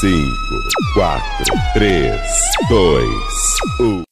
5, 4, 3, 2, 1.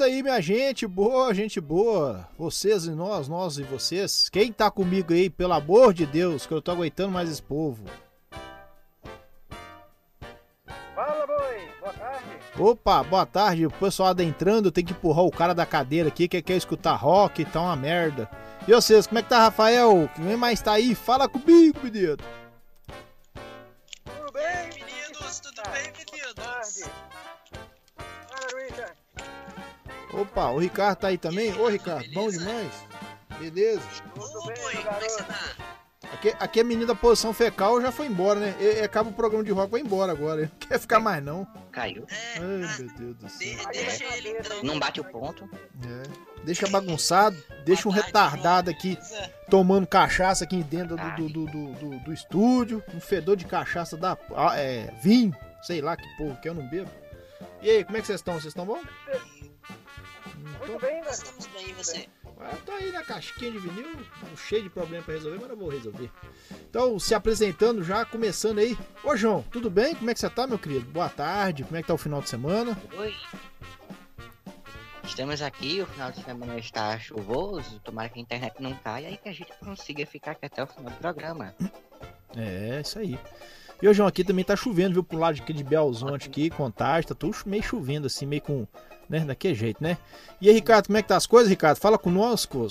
Isso aí, minha gente boa, gente boa. Vocês e nós, nós e vocês. Quem tá comigo aí, pelo amor de Deus, que eu tô aguentando mais esse povo. Fala, boi! Boa tarde! Opa, boa tarde. O pessoal adentrando, tem que empurrar o cara da cadeira aqui que quer escutar rock, tá uma merda. E vocês, como é que tá, Rafael? Quem mais tá aí? Fala comigo, menino. Opa, o Ricardo tá aí também? Ô, Ricardo, bom demais. Beleza. Tudo Ô, bem, boi, como é que você tá? Aqui, aqui a menina da posição fecal já foi embora, né? E, e acaba o programa de rock, vai embora agora. Não quer ficar mais, não. Caiu. É, Ai, ah, meu Deus do céu. de- deixa ele então. Não bate o ponto. É. Deixa bagunçado, deixa um retardado aqui tomando cachaça aqui dentro do, do, do, do, do- do estúdio, um fedor de cachaça da ah, é, vinho, sei lá que porra que eu não bebo. E aí, como é que vocês estão? Vocês estão bom? Muito bem, Nós estamos bem, e você? Ah, eu tô aí na casquinha de vinil, cheio de problema pra resolver, mas eu vou resolver. Então, se apresentando já, começando aí. Ô, João, tudo bem? Como é que você tá, meu querido? Boa tarde, como é que tá o final de semana? Oi. Estamos aqui, o final de semana está chuvoso, tomara que a internet não caia e que a gente consiga ficar aqui até o final do programa. É, isso aí. E o João, aqui também tá chovendo, viu? Pro lado de aqui de Belzonte aqui, Contagem, tá tudo meio chovendo assim, meio com, né, daquele jeito, né? E aí, Ricardo, como é que tá as coisas, Ricardo? Fala conosco.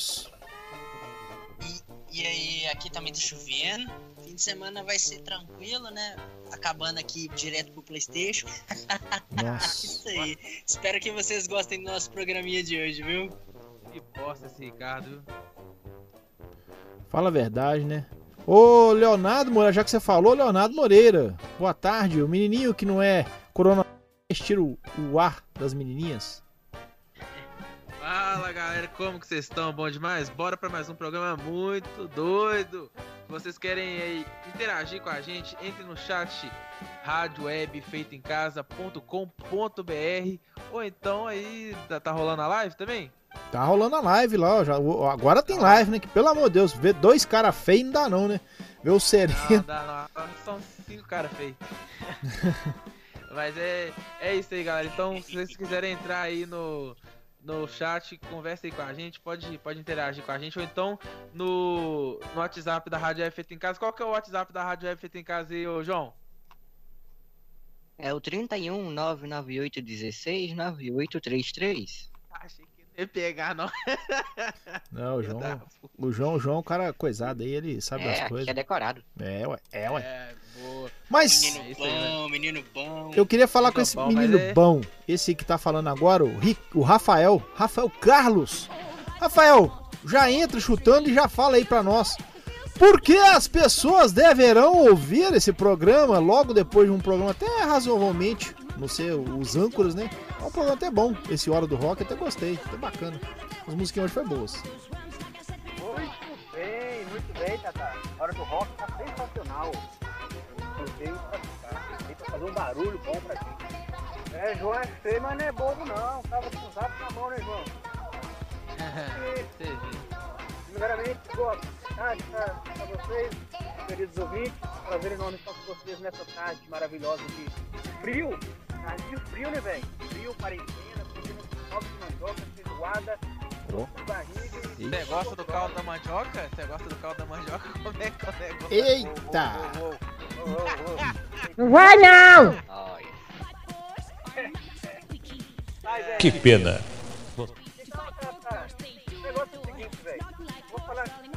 E aí, aqui também tá chovendo. Fim de semana vai ser tranquilo, né? Acabando aqui direto pro Playstation. Nossa. Isso aí. Espero que vocês gostem do nosso programinha de hoje, viu? Que bosta esse Ricardo. Fala a verdade, né? Ô, Leonardo Moreira, já que você falou, Leonardo Moreira. Boa tarde, o menininho que não é corona tira o, o ar das menininhas. Fala galera, como que vocês estão? Bom demais? Bora pra mais um programa muito doido. Se vocês querem aí interagir com a gente, entre no chat rádio web feito em casa.com.br ou então aí tá, tá rolando a live também? Tá rolando a live lá, ó, já, agora tem live, né? Que pelo amor de Deus, ver dois caras feios não dá não, né? Ver o Sereno. Não, dá, não, são cinco caras feios. Mas é, é isso aí, galera. Então, se vocês quiserem entrar aí no, no chat, conversa aí com a gente, pode, pode interagir com a gente, ou então no, no WhatsApp da Rádio F Feito em Casa. Qual que é o WhatsApp da Rádio F Feito em Casa aí, ô João? É o 31 998 16 9833. Achei pegar, não. Não, o João, o João, o João é um cara coisado aí, ele sabe É, das aqui coisas. é decorado. É, ué, é, ué. É, boa. Mas Menino É aí, bom, menino bom. eu queria falar com Menino esse bom, menino é- bom, esse que tá falando agora, o, Ri- o Rafael, Rafael Carlos. Rafael, já entra chutando e já fala aí pra nós. Por que as pessoas deverão ouvir esse programa logo depois de um programa até razoavelmente, não sei, os âncoras, né? É um programa até bom, esse Hora do Rock, até gostei, até bacana. As musiquinhas hoje foram boas. Muito bem, muito bem, Tata. A hora do rock tá sensacional. Eu veio pra ficar, veio pra fazer um barulho bom pra gente. É, João é feio, mas não é bobo não. Tava com o zap na mão, né, João? Primeiramente, boa tarde pra, pra vocês, queridos ouvintes. Prazer enorme estar com vocês nessa tarde maravilhosa de frio. Tarde de frio, né, velho? Frio, quarentena, comendo caldo de mandioca, feijoada, barriga e... Você gosta do caldo da mandioca? Você gosta do caldo da mandioca? Como é que é o negócio? Eita! Não vai não! Que pena. então, tá, tá. O negócio é o seguinte, velho. Vou falar aqui.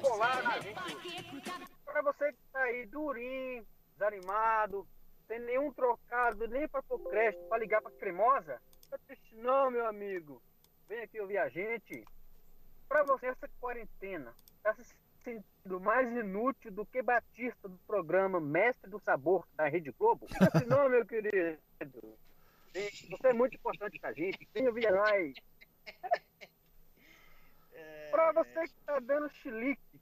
colar na gente hoje. Pra você que tá aí durinho, desanimado, sem nenhum trocado, nem pra pôr crédito, pra ligar pra cremosa, tá triste não, meu amigo. Vem aqui ouvir a gente. Pra você, essa quarentena tá se sentindo mais inútil do que Batista do programa Mestre do Sabor da Rede Globo? Não assim não, meu querido. Você é muito importante pra gente. Vem ouvir nós. Pra você que tá dando chilique,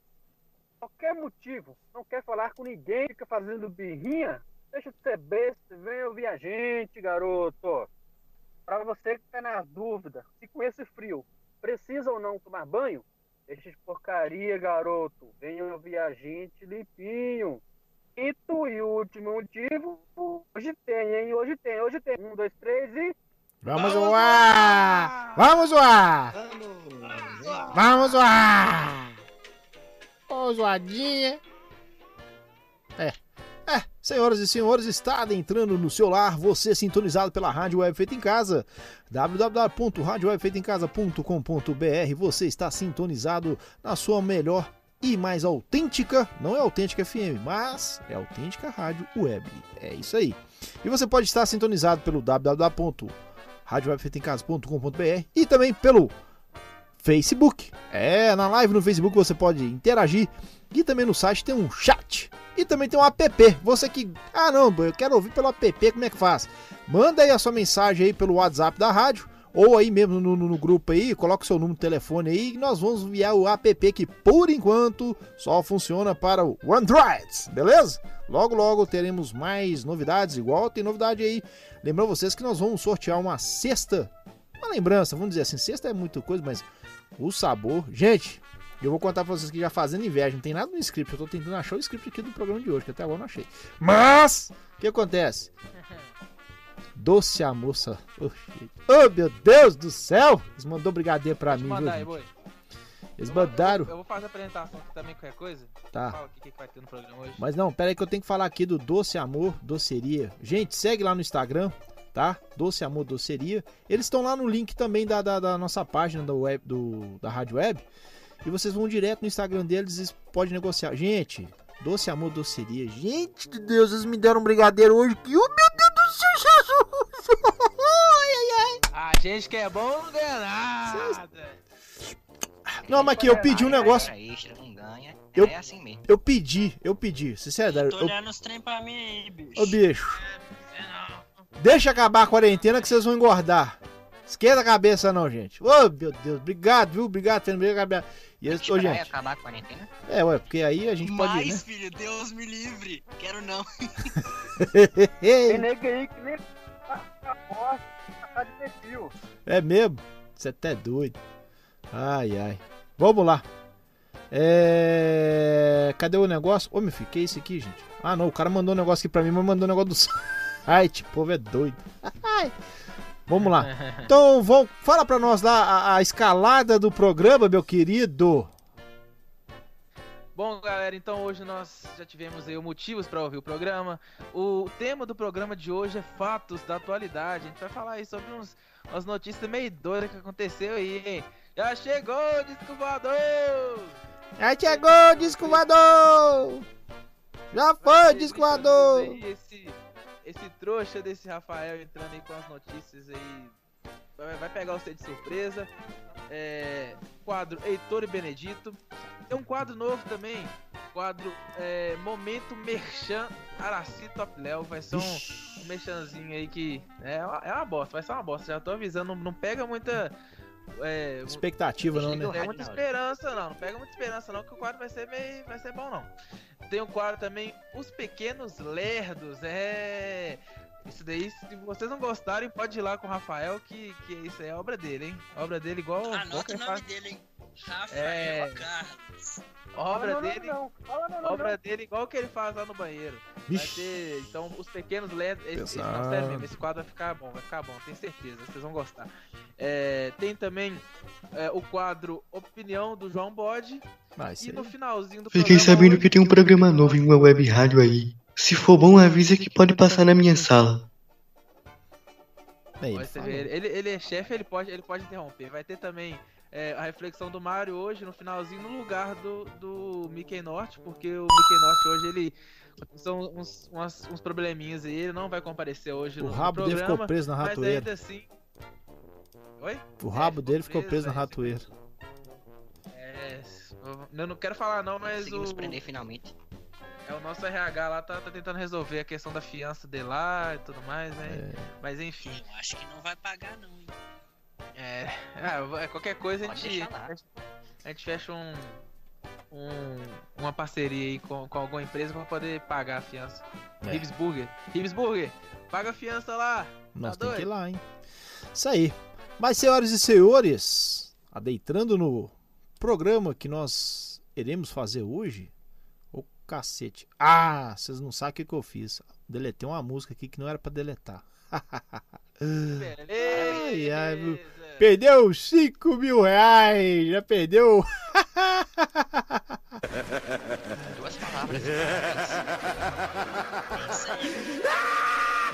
qualquer motivo, não quer falar com ninguém, fica fazendo birrinha, deixa de ser besta, vem ouvir a gente, garoto. Pra você que tá na dúvida, se com esse frio precisa ou não tomar banho, deixa de porcaria, garoto. Vem ouvir a gente limpinho. E tu, e o último motivo, hoje tem, hein? Hoje tem, hoje tem. Um, dois, três e. Vamos zoar! Vamos zoar! Vamos zoar! Ô, zoadinha! É. É, senhoras e senhores, está adentrando no seu lar, você sintonizado pela Rádio Web Feita em Casa, www.radiowebfeitaemcasa.com.br, você está sintonizado na sua melhor e mais autêntica, não é autêntica FM, mas é autêntica Rádio Web. É isso aí. E você pode estar sintonizado pelo www.radiowebfeitaemcasa.com.br e também pelo Facebook. É, na live no Facebook você pode interagir e também no site tem um chat. E também tem um app. Você que, ah não, eu quero ouvir pelo app, como é que faz? Manda aí a sua mensagem aí pelo WhatsApp da rádio ou aí mesmo no, no, no grupo aí, coloca o seu número de telefone aí e nós vamos enviar o app que por enquanto só funciona para o Android, beleza? Logo logo teremos mais novidades, igual tem novidade aí. Lembrando vocês que nós vamos sortear uma cesta, uma lembrança, vamos dizer assim, cesta é muita coisa, mas o sabor, gente, eu vou contar pra vocês que já fazendo inveja, não tem nada no script. Eu tô tentando achar o script aqui do programa de hoje, que até agora não achei. Mas, o que acontece? Doce a moça. Oh, oh, meu Deus do céu! Eles mandou brigadeiro pra mim, eu viu? mandar aí. Eles Eu vou- mandaram. Eu, eu vou fazer a apresentação aqui também, qualquer coisa. Tá. Fala aqui que, que vai ter no programa hoje. Mas não, pera aí que eu tenho que falar aqui do Doce Amor Doceria. Gente, segue lá no Instagram, tá? Doce Amor Doceria. Eles estão lá no link também da, da, da nossa página do web, do, da Rádio Web. E vocês vão direto no Instagram deles e podem negociar. Gente, Doce Amor Doceria. Gente de Deus, eles me deram um brigadeiro hoje. Que, oh, meu Deus do céu, Jesus! ai, ai, ai. A gente que é bom não ganha nada. Não, mas aqui eu pedi um negócio. Extra, extra, não ganha. Eu- É assim mesmo. Eu pedi, eu pedi. Sinceridade. Tô Eu, olhando os trem pra mim aí, bicho. ô, bicho. É. Deixa acabar a quarentena que vocês vão engordar. Esquenta a cabeça não, gente. Ô, meu Deus. Obrigado, viu? Obrigado, Fernando. Obrigado. E esse, ô, Esperar gente. acabar a quarentena. É, ué, porque aí a gente pode, Mais, né? filho, Deus me livre. Quero não. Tem nego aí que nem tá morte, tá de perfil. é mesmo? Você até doido. Ai, ai. Vamos lá. É... Cadê o negócio? Ô, meu filho, que é isso aqui, gente? Ah, não. O cara mandou um negócio aqui pra mim, mas mandou um negócio do site. O povo é doido. Ai. Vamos lá. Então, vamos, fala pra nós lá a, a escalada do programa, meu querido. Bom, galera, então hoje nós já tivemos aí motivos para ouvir o programa. O tema do programa de hoje é fatos da atualidade. A gente vai falar aí sobre uns, umas notícias meio doidas que aconteceu aí? Já chegou o disco voador! Já chegou o disco voador! Já foi o disco voador! Esse, esse trouxa desse Rafael entrando aí com as notícias aí. Vai, pegar você de surpresa. É, quadro Heitor e Benedito. Tem um quadro novo também. Quadro é, Momento Merchan Araci Top Léo. Vai ser um, um merchanzinho aí que é uma, é uma bosta, vai ser uma bosta. Já tô avisando, não, não pega muita. É, Expectativa não, né? não Rádio muita esperança não, não pega muita esperança não que o quadro vai ser meio, vai ser bom não. Tem o quadro também Os Pequenos Lerdos, é... Isso daí, se vocês não gostarem, pode ir lá com o Rafael, que, que isso aí é obra dele, hein? Obra dele igual... Anota quem o nome faz- dele, hein? Rafael É. Carlos. Obra Fala, não, dele, não, fala, não, não, obra não. dele igual que ele faz lá no banheiro. Ter, então, Os Pequenos Lerdos... Esse, esse, não, sério mesmo, esse quadro vai ficar bom, vai ficar bom, tenho certeza, vocês vão gostar. É, tem também é, o quadro Opinião do João Bode, ser. E no finalzinho do Fiquei programa sabendo que tem um programa novo em uma web rádio aí. Se for bom, avisa que pode passar na minha sala. Aí, Pode ser, falou. ele, ele, ele é chefe, ele pode, ele pode interromper. Vai ter também é, a reflexão do Mario hoje, no finalzinho, no lugar do, do Mickey Norte, porque o Mickey Norte hoje, ele. São uns, umas- uns probleminhas aí, ele não vai comparecer hoje O no, no rabo dele programa. ficou preso na mas ratoeira. ainda assim. Oi? O rabo É, dele ficou preso na aí, ratoeira. É, eu não quero falar não, mas Conseguimos o, prender finalmente. É, o nosso RH lá tá, tá tentando resolver a questão da fiança dele lá e tudo mais, né? É. Mas enfim, Eu acho que não vai pagar, não, hein? é, ah, qualquer coisa a gente, a gente fecha um, um- uma parceria aí com, com alguma empresa pra poder pagar a fiança. É. Ribs Burger, Ribs Burger, paga a fiança lá. Nós Tá temos que ir lá, hein? Isso aí. Mas, senhoras e senhores, adentrando no programa que nós iremos fazer hoje. Cacete. Ah, vocês não sabem o que, que eu fiz. Deletei uma música aqui que não era pra deletar. Beleza. ai, viu? Perdeu 5 mil reais. Já perdeu. Duas palavras.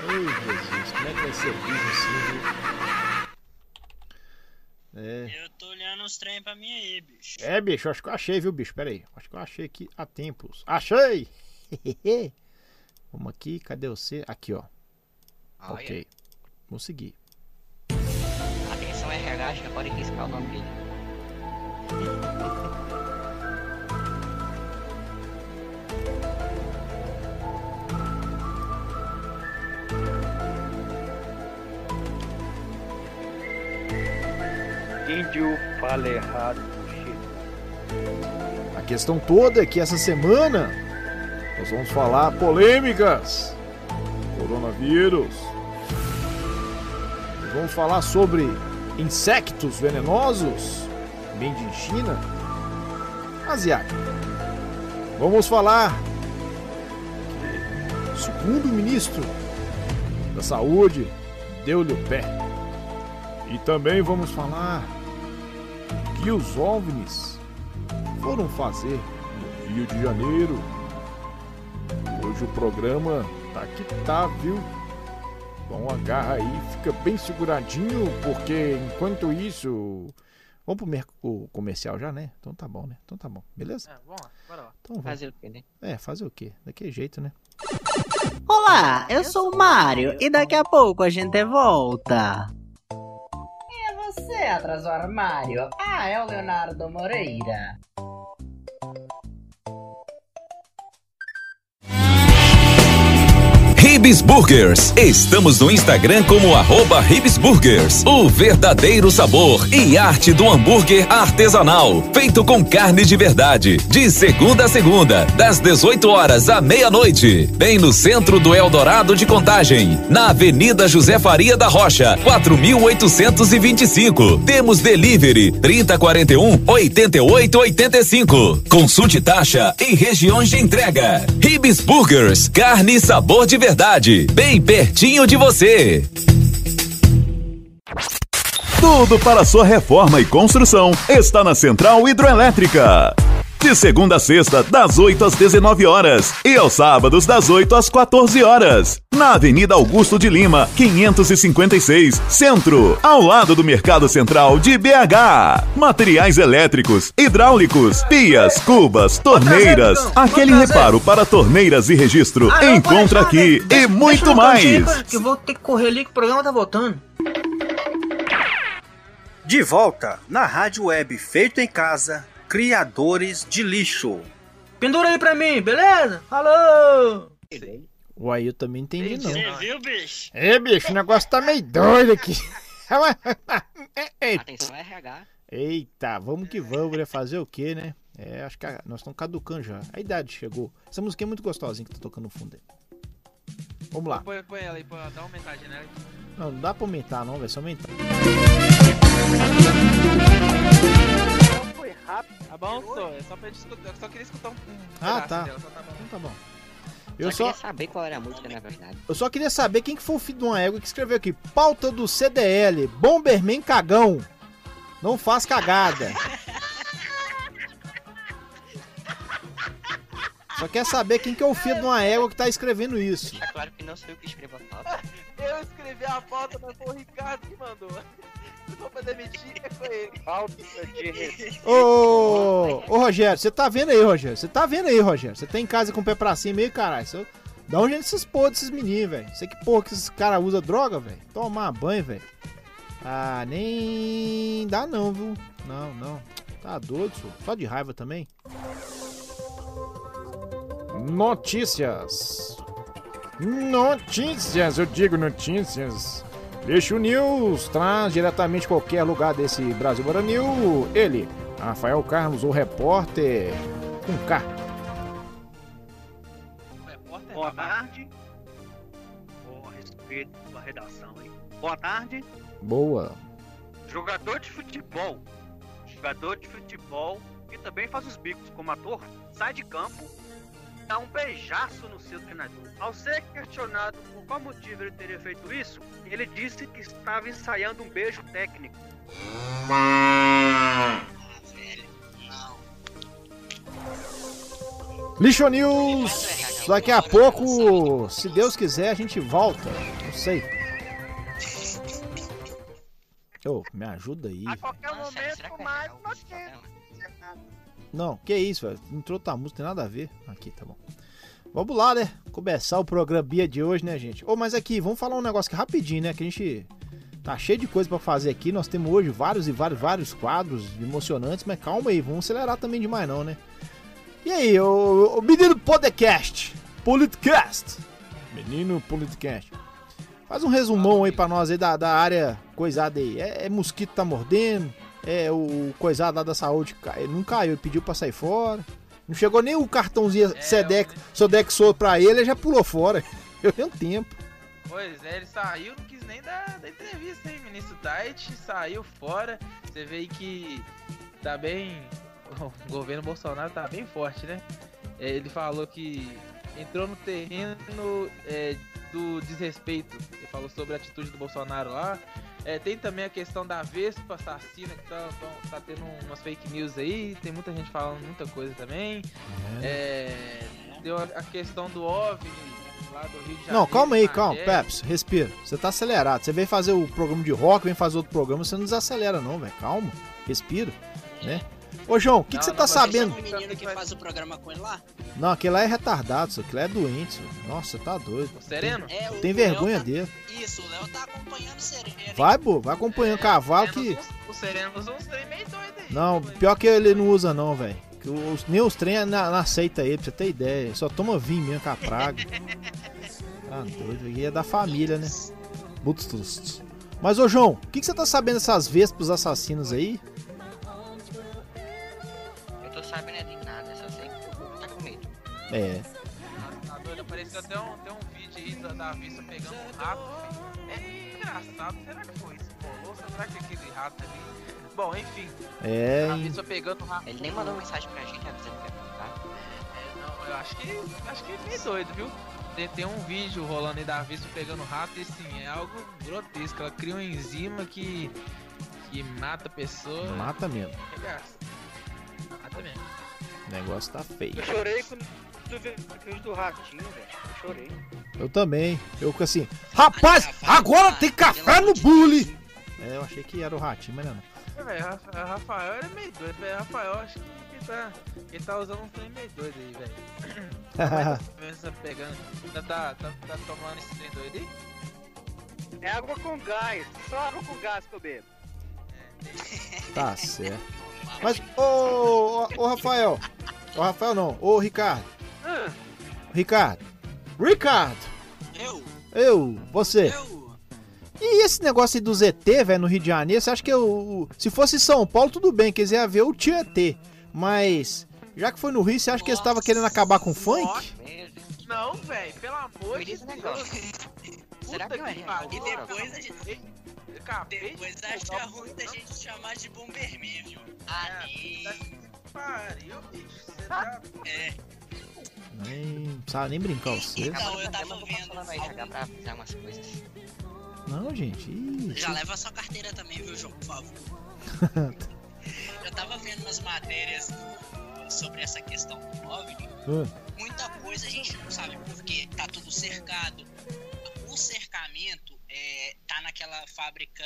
Ai, Jesus, como é que vai ser vídeo assim, viu? É. Eu tô olhando os trem pra mim aí, bicho. É, bicho, acho que eu achei, viu, bicho? Pera aí. Acho que eu achei aqui há tempos. Achei! Vamos aqui, cadê você? Aqui, ó. Olha. Ok. Consegui. Atenção, RH, já pode riscar o nome dele. Índio fala errado. A questão toda é que essa semana nós vamos falar polêmicas. Coronavírus. Nós vamos falar sobre insetos venenosos. China. Asiático. Vamos falar que o segundo ministro da saúde deu-lhe o pé. E também vamos falar que os OVNIs foram fazer no Rio de Janeiro. Hoje o programa tá que tá, viu? Então agarra aí, fica bem seguradinho, porque enquanto isso. Vamos pro o comercial já, né? Então tá bom, né? Então tá bom, beleza? É, vamos lá, bora lá. Então vamos. Fazer o quê, né? É, fazer o quê? Daquele jeito, né? Olá, eu sou o Mário e daqui a pouco a gente volta. Você atrás do armário? Ah, é o Leonardo Moreira. Ribs Burgers. Estamos no Instagram como arroba Ribs Burgers. O verdadeiro sabor e arte do hambúrguer artesanal, feito com carne de verdade. De segunda a segunda, das 18 horas à meia-noite. Bem no centro do Eldorado de Contagem, na Avenida José Faria da Rocha, 4825. Temos delivery 3041 8885. Consulte taxa e regiões de entrega. Ribs Burgers, carne e sabor de verdade, bem pertinho de você. Tudo para sua reforma e construção está na Central Hidroelétrica. De segunda a sexta, das 8 às 19 horas. E aos sábados, das 8 às 14 horas. Na Avenida Augusto de Lima, 556, Centro. Ao lado do Mercado Central de BH. Materiais elétricos, hidráulicos, pias, cubas, torneiras. então. Aquele reparo para torneiras e registro. Ah, Encontra aqui de- e muito mais. Que eu vou ter que correr ali que o programa tá voltando. De volta na rádio web feito em casa, criadores de lixo. Pendura aí pra mim, beleza? Falou! Uai, eu também entendi não. Você viu, bicho? É, bicho, o negócio tá meio doido aqui. Eita. Atenção, RH. Eita, vamos que vamos, né? Fazer o quê, né? É, acho que a- nós estamos caducando já. A idade chegou. Essa musiquinha é muito gostosinha que tá tocando no fundo aí. Vamos lá. Põe, põe ela aí, põe, dá uma aumentadinha nela. Não, não dá pra aumentar, não, vai só aumentar. Rápido. Tá bom, só, é só pra gente escutar, eu só queria escutar um, Ah, tá. dela, só tá bom. Então tá bom. Eu Eu só só, queria saber qual era a música, na verdade. eu só queria saber quem que foi o filho de uma égua que escreveu aqui. Pauta do CDL, Bomberman cagão. Não faz cagada. Só quer saber quem que é o filho de uma égua que tá escrevendo isso. Tá claro que não sou eu que escrevo a pauta. Eu escrevi a pauta, mas foi o Ricardo que mandou. For pra demitir, é com ele. Falta de respeito. Ô, ô Rogério, você tá vendo aí, Rogério? Você tá vendo aí, Rogério? Você tá em casa com o pé pra cima aí, caralho. Cê- Dá um jeito desses porra desses meninos, velho. Você que porra que esses caras usam droga, velho. Tomar banho, velho. Ah, nem dá não, viu? Não, não. Tá doido, senhor. Só de raiva também. Notícias. Notícias, eu digo notícias. Lixo News traz diretamente qualquer lugar desse Brasil Baranil. Ele, Rafael Carlos, o repórter com K. Boa tarde. Com respeito à redação aí. Boa tarde. Boa. Jogador de futebol. Jogador de futebol que também faz os bicos como ator, sai de campo, dá um beijaço no seu treinador. Ao ser questionado por qual motivo ele teria feito isso, ele disse que estava ensaiando um beijo técnico. Lixo News. Daqui a pouco, se Deus quiser, a gente volta. Não sei. Ô, me ajuda aí. velho. qualquer momento, mais notícias. Não, que isso, velho. Entrou outra música, tem nada a ver. Aqui, tá bom. Vamos lá, né? Começar o programinha de hoje, né, gente? Ô, mas aqui, vamos falar um negócio aqui rapidinho, né? Que a gente tá cheio de coisa pra fazer aqui. Nós temos hoje vários e vários, vários quadros emocionantes, mas calma aí, vamos acelerar também demais não, né? E aí, o, o menino podcast, Politcast. Menino Politcast. Faz um resumão aí pra nós aí da, da área coisada aí. É, é mosquito tá mordendo, é o coisado lá da saúde cai- não caiu, ele pediu pra sair fora. Não chegou nem o cartãozinho Sedex, Sodexo pra ele, ele já pulou fora. Eu tenho tempo. Pois é, ele saiu, não quis nem dar, da entrevista, hein? Ministro Tait saiu fora. Você vê aí que tá bem. O governo Bolsonaro tá bem forte, né? É, Ele falou que entrou no terreno é, do desrespeito. Ele falou sobre a atitude do Bolsonaro lá. É, tem também a questão da Vespa assassina, que tá, tão- tá tendo umas fake news aí. Tem muita gente falando muita coisa também. É, deu a, a questão do OVNI lá do Rio de Janeiro. Não, calma aí, calma, Peps, respira. Você tá acelerado. Você vem fazer o programa de rock, vem fazer outro programa, você não desacelera não, velho. Calma, respira, né? Ô, João, o que, que você tá sabendo? O menino que faz o programa com ele lá? Não, aquele lá é retardado, isso aquele lá é doente. senhor. Nossa, você tá doido. Sereno? É, o Tem vergonha tá- dele. Isso, o Léo tá acompanhando o Sereno. Vai, pô, vai acompanhando o cavalo que. O Sereno usou uns trem meio doido aí. Não, pior que ele não usa não, velho. Nem os trem não, não aceita ele, pra você ter ideia. Ele Só toma vinho mesmo com a praga. Tá doido, e é da família, né? Butstrust. Mas, ô João, o que, que você tá sabendo dessas vespas assassinas aí? Eu tô sabendo é de nada, só sei que tá com medo. É. Tá doido? Apareceu até um, tem um vídeo aí da, da vista pegando um rato, filho. É engraçado, será que foi isso? Rolou? Será que aquele rato ali. Bom, enfim. É, A vista pegando um rato. Ele nem mandou mensagem pra gente avisando que ia contar. É, não, eu acho que. Acho que é meio doido, viu? Tem, tem um vídeo rolando aí da vista pegando rato e assim, é algo grotesco. Ela cria uma enzima que. que mata a pessoa. Mata mesmo. Regaça. Mata mesmo. O negócio tá feio. Eu chorei quando tu viu o vídeo do ratinho, velho. Eu chorei. Eu também. Eu fico assim, rapaz, agora tem café no bully! É, eu achei que era o ratinho, mas não. É, velho, Rafa- Rafael ele é meio doido, velho. Rafael acho que ele tá, ele tá usando um trem meio doido aí, velho. Mas tá pegando. Tá, tá, tá, tá tomando esse trem doido aí? É água com gás. Só água com gás que eu bebo. Tá certo. Mas, ô, ô, ô Rafael. Ô Rafael não, ô Ricardo. Ah, Ricardo. Ricardo! Eu? Eu, você. E esse negócio aí do ZT, velho, no Rio de Janeiro, você acha que eu, se fosse São Paulo, tudo bem, que eles iam ver o Tietê. Mas, já que foi no Rio, você acha que eles estavam querendo acabar com o funk? Não, velho, pelo amor de Deus. Será que é que pariu. E depois a gente. Acabei de Depois acha ruim da gente chamar de Bomberman, viu? Ali. Pariu, bicho. Você tá. É. Nem sabe nem brincar você. Então, eu tava vendo. Aí, pra avisar umas coisas. Não, gente. ih, Já leva a sua carteira também, viu, João, por favor. Eu tava vendo umas matérias sobre essa questão do OVNI. Hum. Muita coisa a gente não sabe porque tá tudo cercado. O cercamento é, tá naquela fábrica,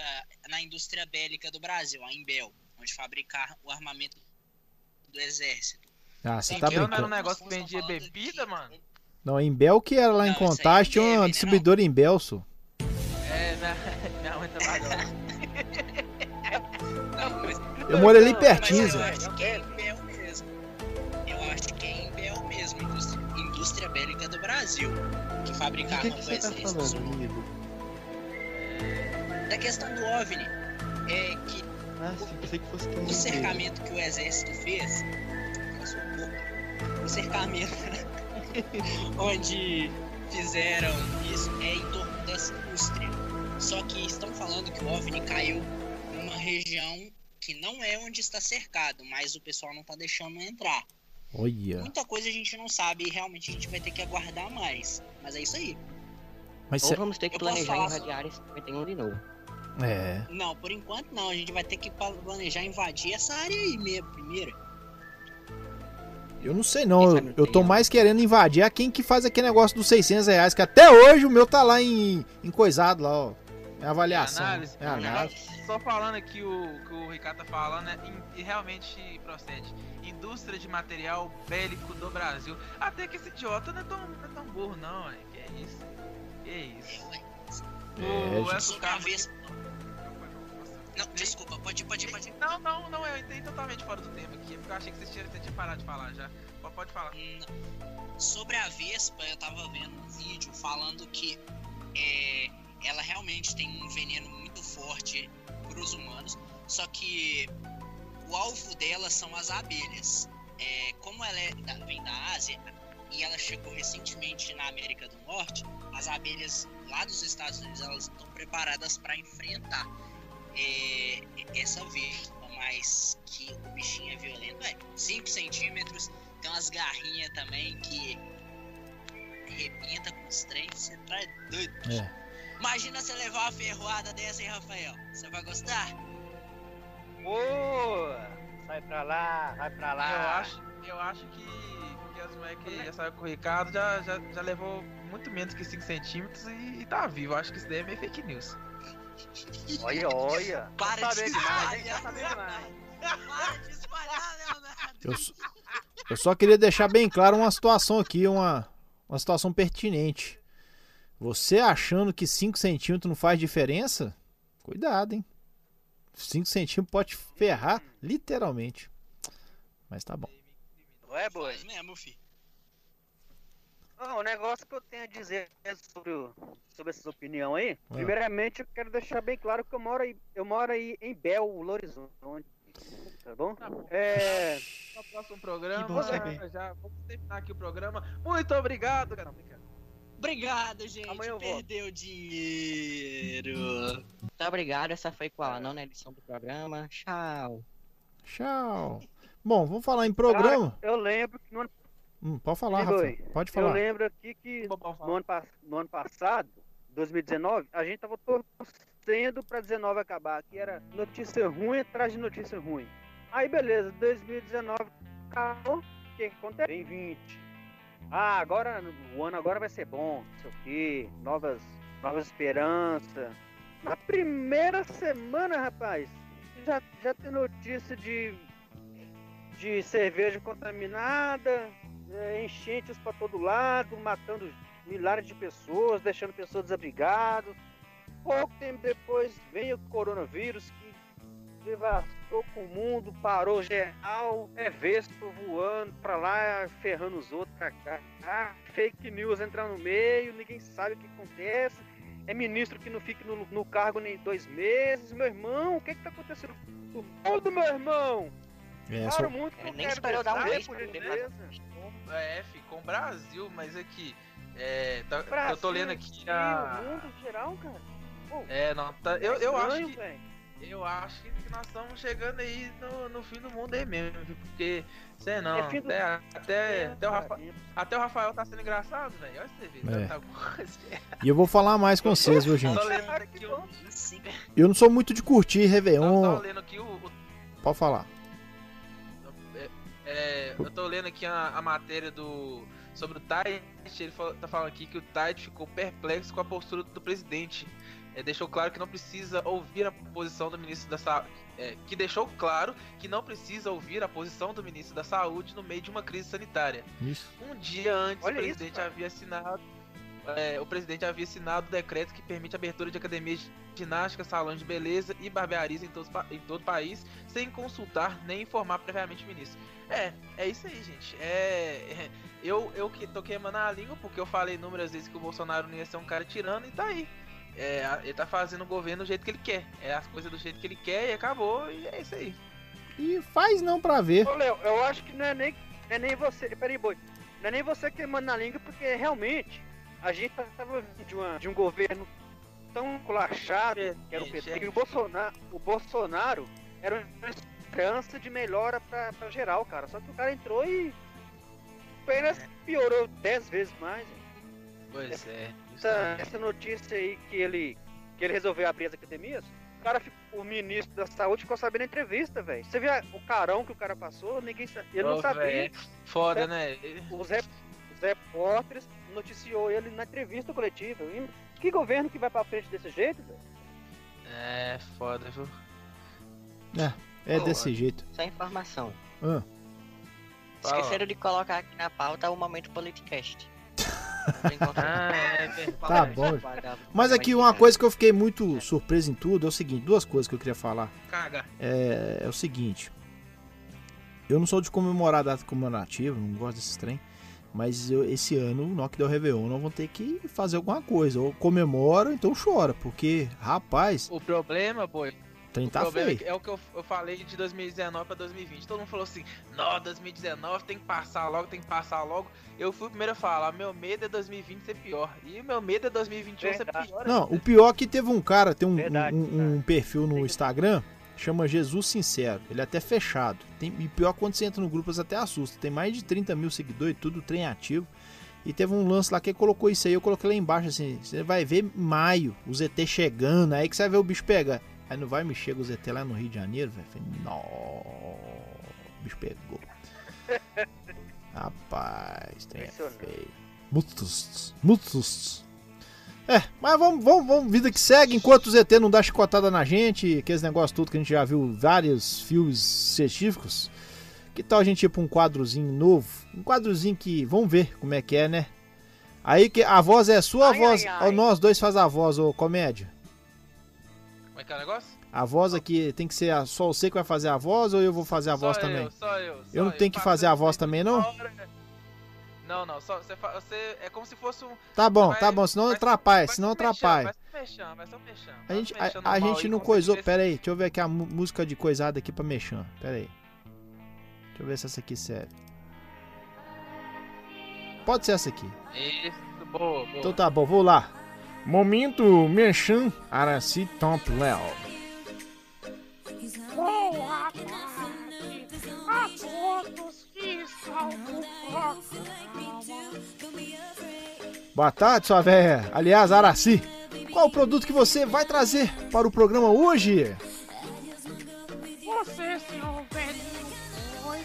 na indústria bélica do Brasil, a Imbel, onde fabricar o armamento do exército. Ah, você tá que eu não Não era um brincando. negócio que vendia bebida, mano? Não, em Bel que era lá em Não, aí Contagem, tinha é uma veneno, distribuidora em Belso. É, minha mãe trabalhava. Não, mas, Eu moro ali pertinho, eu Zé. acho que é Imbel mesmo. Eu acho que é Imbel mesmo, indústria, indústria bélica do Brasil, que De fabrica que, que você tá falando, amigo? Da questão do OVNI, é que Ah, o também. cercamento que o exército fez, cala sua boca. o cercamento onde fizeram isso é em torno dessa indústria. Só que estão falando que o OVNI caiu numa região que não é onde está cercado, mas o pessoal não está deixando entrar. Olha. Muita coisa a gente não sabe e realmente a gente vai ter que aguardar mais. Mas é isso aí. Mas Ou cê- vamos ter que Eu planejar falar invadiar esse 51 de novo. É. Não, por enquanto não. A gente vai ter que planejar invadir essa área aí mesmo primeiro. Eu não sei não, eu, eu tô mais querendo invadir a quem que faz aquele negócio dos 600 reais, que até hoje o meu tá lá em, em coisado lá, ó. É avaliação. Análise, É análise. Só falando aqui o que o Ricardo tá falando, é, e realmente procede. Indústria de material bélico do Brasil. Até que esse idiota não é tão, não é tão burro, não, é. Que isso? Que isso? É, O gente. Elcio Não, desculpa, pode, pode, pode. Não, não, não, eu entrei totalmente fora do tema aqui, porque eu achei que vocês tinham, você tinha parado de falar já. Pode- falar. Sobre a Vespa, eu tava vendo um vídeo falando que é, ela realmente tem um veneno muito forte para os humanos, só que o alvo dela são as abelhas. É, como ela é da- vem da Ásia e ela chegou recentemente na América do Norte, as abelhas lá dos Estados Unidos elas estão preparadas para enfrentar é, essa vespa, mas que o bichinho é violento, é 5 centímetros, tem umas garrinhas também que arrebenta com os trens, você tá doido. É. Imagina você levar uma ferroada dessa, hein, Rafael? Você vai gostar? Boa! Sai pra lá, vai pra lá. Eu acho, eu acho que, que as moleques já saiu com o Ricardo, já, já, já levou muito menos que 5 centímetros e, e tá vivo. Eu acho que isso daí é meio fake news. Olha, olha. Para tá de sabendo demais, hein? espalhar. Tá. Para de espalhar, Leonardo! Eu, eu só queria deixar bem claro uma situação aqui, uma, uma situação pertinente. Você achando que 5 centímetros não faz diferença? Cuidado, hein? 5 centímetros pode ferrar, literalmente. Mas tá bom. É? Faz mesmo, fi. O negócio que eu tenho a dizer sobre, o- sobre essas opiniões aí, Ah. primeiramente eu quero deixar bem claro que eu moro aí, eu moro aí em Belo Horizonte, tá bom? Tá bom. É, No próximo programa, bom já vamos terminar aqui o programa. Muito obrigado, cara. Obrigado, gente. Amanhã eu volto. Perdeu dinheiro. Muito obrigado, essa foi com a nona edição do programa. Tchau. Tchau. Bom, vamos falar em programa. eu lembro que no ano, Hum, pode falar, Rafa. Pode eu falar. lembro aqui que no ano, no ano passado, 2019, a gente tava torcendo pra 19 acabar, que era notícia ruim atrás de notícia ruim. Aí beleza, 2019 acabou, o que que acontece? Vem 20. Ah, agora o ano agora vai ser bom, não sei o quê, novas, novas esperanças. Na primeira semana, rapaz, já, já tem notícia de, de cerveja contaminada, é, enchentes para todo lado, matando milhares de pessoas, deixando pessoas desabrigadas. Pouco tempo depois veio o coronavírus que devastou com o mundo, parou geral, é Vespa voando pra lá, ferrando os outros pra cá. Ah, fake news entrando no meio, ninguém sabe o que acontece. É ministro que não fica no, no cargo nem dois meses. Meu irmão, o que que tá acontecendo com o mundo, meu irmão? É, Para só- muito que É, eu nem quero esperou dar um mês por gentileza. É, fi, com o Brasil, mas aqui. É, tá- eu tô Brasil, lendo aqui a. o mundo geral, cara. Pô, É, não, tá, eu, eu acho estranho, que. Eu acho que nós estamos chegando aí no, no fim do mundo aí mesmo, viu? Porque, sei não, É do- até, até, É, até, o Rafa, até o Rafael tá sendo engraçado, velho. Olha você ver, É. tanta coisa. E eu vou falar mais com vocês, viu, gente? Tô lendo aqui o. Sim. Eu não sou muito de curtir Réveillon. tava lendo aqui o, o- Pode falar. É, eu tô lendo aqui a, a matéria do sobre o Tite, ele fala- tá falando aqui que o Tite ficou perplexo com a postura do presidente. é, deixou claro que não precisa ouvir a posição do ministro da Saúde. que deixou claro que não precisa ouvir a posição do ministro da Saúde no meio de uma crise sanitária. Isso. Um dia antes, Olha o presidente isso, havia assinado. É, o presidente havia assinado o decreto que permite a abertura de academias de ginástica, salões de beleza e barbearias em, todos, pa- em todo o país, sem consultar nem informar previamente o ministro. É, é isso aí, gente. É, eu, eu que tô queimando a língua porque eu falei inúmeras vezes que o Bolsonaro não ia ser um cara tirano e tá aí. É, a- ele tá fazendo o governo do jeito que ele quer. É as coisas do jeito que ele quer e acabou, e é isso aí. E faz não pra ver. Ô, Léo, eu acho que não é nem, não é nem você. Peraí, boi. Não é nem você queimando na língua, porque realmente a gente tava vindo de, uma, de um governo tão colachado, que era o PT, que o Bolsonaro, o Bolsonaro era uma esperança de melhora pra, pra geral, cara. Só que o cara entrou e apenas piorou 10 vezes mais. Pois é. Essa, essa notícia aí que ele, que ele resolveu abrir as academias, o cara, ficou- o ministro da saúde ficou sabendo na entrevista, velho. Você viu a- o carão que o cara passou? Ninguém sa- Ele não sabia. Foda, né? Os, rep- os repórteres noticiou ele na entrevista coletiva. E que governo que vai pra frente desse jeito, velho? É, foda, viu? É, é Pô, desse jeito. Só informação. Ah, Fala. Esqueceram de colocar aqui na pauta o momento politicast. Ah, é verdade. tá bom. Mas aqui uma coisa que eu fiquei muito surpreso em tudo é o seguinte, duas coisas que eu queria falar. Caga. É, é o seguinte. Eu não sou de comemorar data comemorativa, não gosto desses trem. Mas eu- esse ano, o Nock Del Réveillon, nós vamos ter que fazer alguma coisa. Ou comemora, ou então chora. Porque, rapaz, O problema, boi, o tá problema é feio. que- é o que eu, eu falei de 2019 pra 2020. Todo mundo falou assim: Não, 2019 tem que passar logo, tem que passar logo. Eu fui o primeiro a falar: Meu medo é 2020 ser pior. E o meu medo é 2021 ser pior. Não, o pior é que teve um cara, tem um, Verdade, um- um perfil no Instagram, chama Jesus Sincero. Ele é até fechado. Tem, e pior quando você entra no grupo, você até assusta. Tem mais de 30 mil seguidores, tudo trem ativo. E teve um lance lá que ele colocou isso aí, eu coloquei lá embaixo assim, você vai ver maio, o ZT chegando, aí que você vai ver o bicho pegar. Aí não vai me chega o ZT lá no Rio de Janeiro, velho? Nó, o bicho pegou. Rapaz, tem é feio. Muitos, muitos. É, mas vamos, vamos, vamos, vida que segue, enquanto o ZT não dá chicotada na gente, aqueles negócios tudo que a gente já viu vários filmes científicos. Que tal a gente ir pra um quadrozinho novo? Um quadrozinho que, vamos ver como é que é, né? Aí que a voz é sua, a Ai, voz, ai, ai. ou nós dois faz a voz, ô comédia. Como é que é o negócio? A voz aqui tem que ser a- só você que vai fazer a voz ou eu vou fazer a voz Só também? eu, só eu. Eu não tenho que fazer a voz também, não? Não, não, só você, você é como se fosse um. Tá bom, vai- tá bom, senão vai- atrapalha, vai senão atrapalha. Vai mexendo, vai só mexendo. A gente, a, a gente aí, não coisou. tivesse- Pera aí, deixa eu ver aqui a música de coisada aqui pra mexer. Pera aí. Deixa eu ver se essa aqui serve. Pode ser essa aqui. Isso, boa, boa. Então tá bom, vou lá. Momento Merchan Araci Top Léo. Boa tarde Boa tarde, sua véia. Aliás, Araci. Qual o produto que você vai trazer para o programa hoje? Você, senhor velhinho, foi.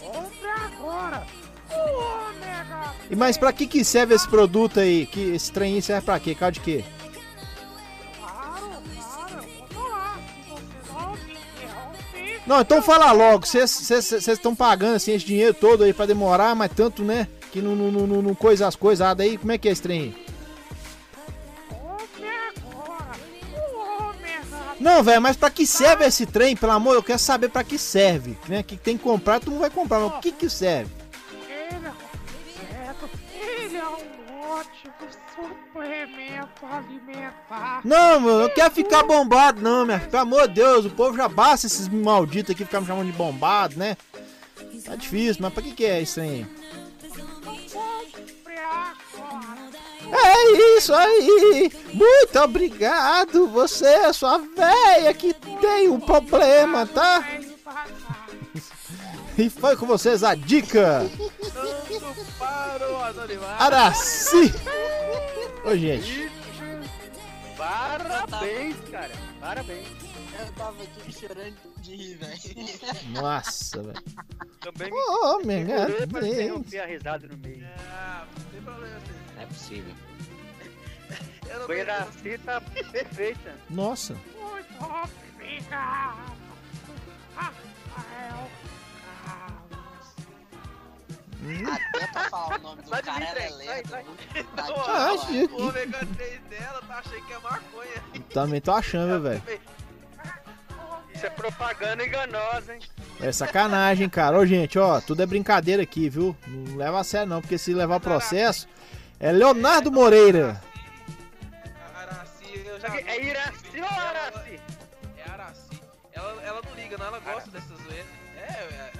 Compre agora. O ômega. E mas pra que que serve esse produto aí? Que esse trem serve pra quê? Cara de quê? Não, então fala logo. Vocês estão pagando assim, esse dinheiro todo aí pra demorar, mas tanto, né? Que não, não, não, não coisa as coisas aí. Como é que é esse trem aí? Não, velho, mas pra que serve esse trem? Pelo amor, eu quero saber pra que serve. Né? Que tem que comprar, tu não vai comprar, mas o que que serve? Ele é um ótimo suplemento alimentar. Não, mano, não quero ficar bombado, não, minha. Pelo amor de Deus, o povo já basta esses malditos aqui ficar me chamando de bombado, né? Tá difícil, mas pra que que é isso aí? É isso aí! Muito obrigado! Você é sua véia que tem um problema, tá? E foi com vocês a dica! Tanto para o Anonimato. Araci! Ô, gente. Parabéns, cara. Parabéns. Eu tava aqui chorando de rir, velho. Nossa, velho. Também Ô, me segurei pra Deus. interromper a risada no meio. Ah, não tem problema. Não é possível. Eu não O Iraci tá perfeita. Nossa. Muito obrigado, Até pra falar o nome do Sai de cara ela é viu? Ah, O ômega 3 dela, tá achei que é maconha. Também tô achando, velho. Isso é propaganda enganosa, hein? É sacanagem, cara. Ô, gente, ó, tudo é brincadeira aqui, viu? Não leva a sério, não, porque se levar processo. É Leonardo Moreira. Araci, eu já. É Iraci ou Araci? É Araci. Ela, ela não liga, não, ela gosta dessa zoeira. É, é.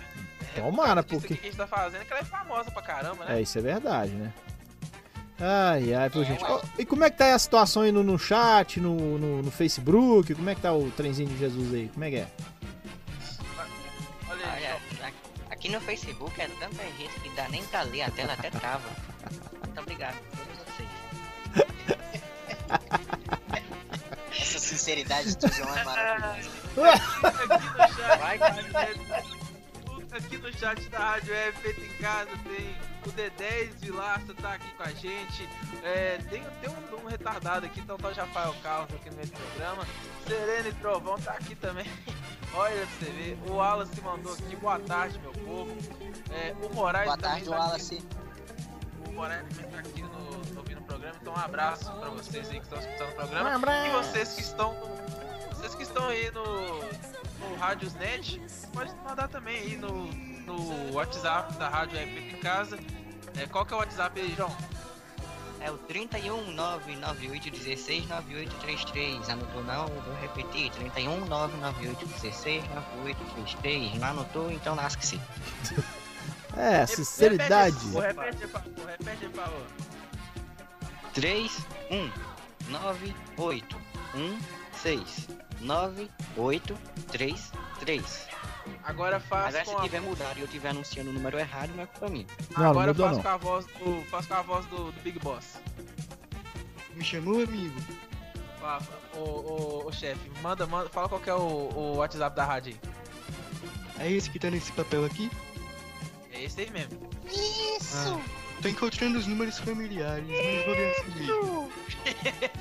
É Tomara, por porque. aqui que a gente tá fazendo, que ela é famosa pra caramba, né? É, isso é verdade, né? Ai, ai, pô, gente. Ó, e como é que tá aí a situação aí no, no chat, no, no, no Facebook? Como é que tá o trenzinho de Jesus aí? Como é que é? Olha aí, Olha, aqui no Facebook é tanta gente que dá nem pra ler, a tela até trava. Muito obrigado a todos vocês. Essa sinceridade do João é maravilhosa. Vai, Aqui no chat da Rádio Web Feito em Casa tem o D10 Vilaça tá aqui com a gente. É, tem tem um, um retardado aqui, então tá o Rafael Carlos aqui no meio do programa. Serena e Trovão tá aqui também. Olha pra você ver. O Wallace mandou aqui, boa tarde, meu povo. É, o Moraes Boa também tarde, tá Wallace. Aqui, o Moraes também tá aqui no, ouvindo o programa. Então um abraço pra vocês aí que estão escutando o programa. Um. E vocês que estão. Vocês que estão aí no, no Radiosnet, pode mandar também aí no, no WhatsApp da Rádio Web em Casa. É, qual que é o WhatsApp aí, João? É o 31 998 16 9833. Anotou não? Vou repetir. 31 998 16 9833. Não anotou? Então lasque-se. É, sinceridade. Repete, repete, por favor, repete, por favor. 3 1 9 8 1 6 9 8 3 3. Agora faz Agora se a... tiver mudado e eu tiver anunciando o número errado, não é culpa minha. Não, Agora não. com a voz do. Faz com a voz do, do Big Boss. Me chamou, amigo? Fala, Ô, ô, ô chefe, manda, manda, fala qual que é o, o WhatsApp da rádio aí. É esse que tá nesse papel aqui? É esse aí mesmo. Ah, tô encontrando os números familiares, mas vou ver assim mesmo.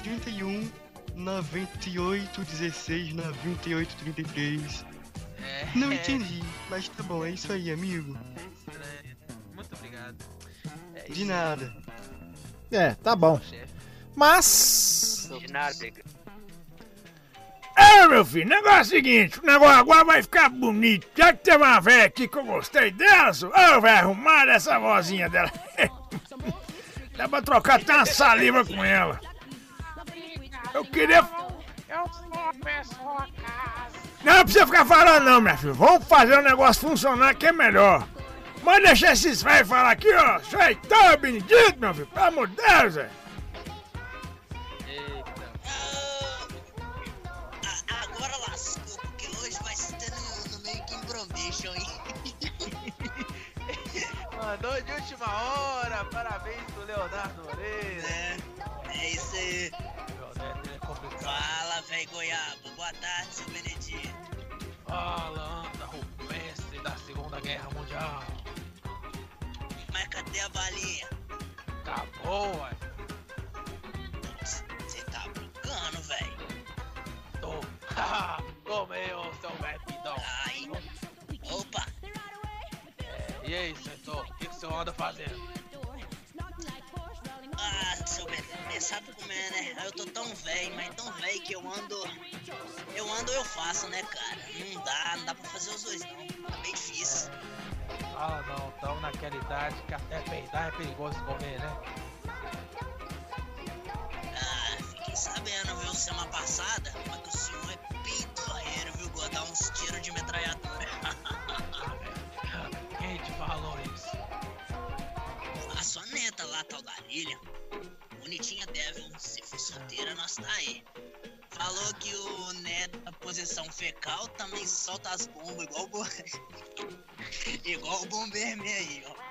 31 98 16 98 33. É, Não entendi, mas tá bom, é isso aí, amigo. Muito obrigado. É De nada. É, tá bom. Mas. De nada. É, meu filho, negócio é o seguinte, o negócio agora vai ficar bonito. Já que teve uma velha aqui que eu gostei dela, eu vou arrumar essa vozinha dela. Dá pra trocar até uma saliva com ela. Eu queria. Eu peço a casa. Não precisa ficar falando não, minha filha. Vamos fazer o negócio funcionar que é melhor. Mas deixa esses velhos falar aqui, ó. Isso aí tá Benedito, meu filho. Pelo amor de Deus, velho. Ah, agora lascou, porque hoje vai ser no, no meio que embromation, hein? Mandou de última hora, parabéns pro Leonardo Moreira. É, é isso aí. É complicado. Fala, velho Goiaba. Boa tarde, seu Benedito. Fala, anda rupestre da Segunda Guerra Mundial. Mas cadê a balinha? Tá boa. Você tá brincando, velho. Tô. Comeu seu Bepidão. Ai. Opa. E aí, senhor? O que, que o senhor anda fazendo? Ah, seu Benedito, sabe como é, né? Eu tô tão velho, mas tão velho que eu ando. Eu ando eu faço, né, cara? Não dá, não dá pra fazer os dois, não. Tá bem difícil. Ah, não, tamo naquela idade que até peidar é perigoso comer, né? Ah, fiquei sabendo, viu, semana passada, mas que o senhor é peidorreiro, viu? Gosta de dar uns tiros de metralhadora. Neta lá, tal da Lilian. Bonitinha Devil, se for solteira, nós tá aí. Falou que o neto da posição fecal também solta as bombas igual o bo... igual o bomberman aí, ó.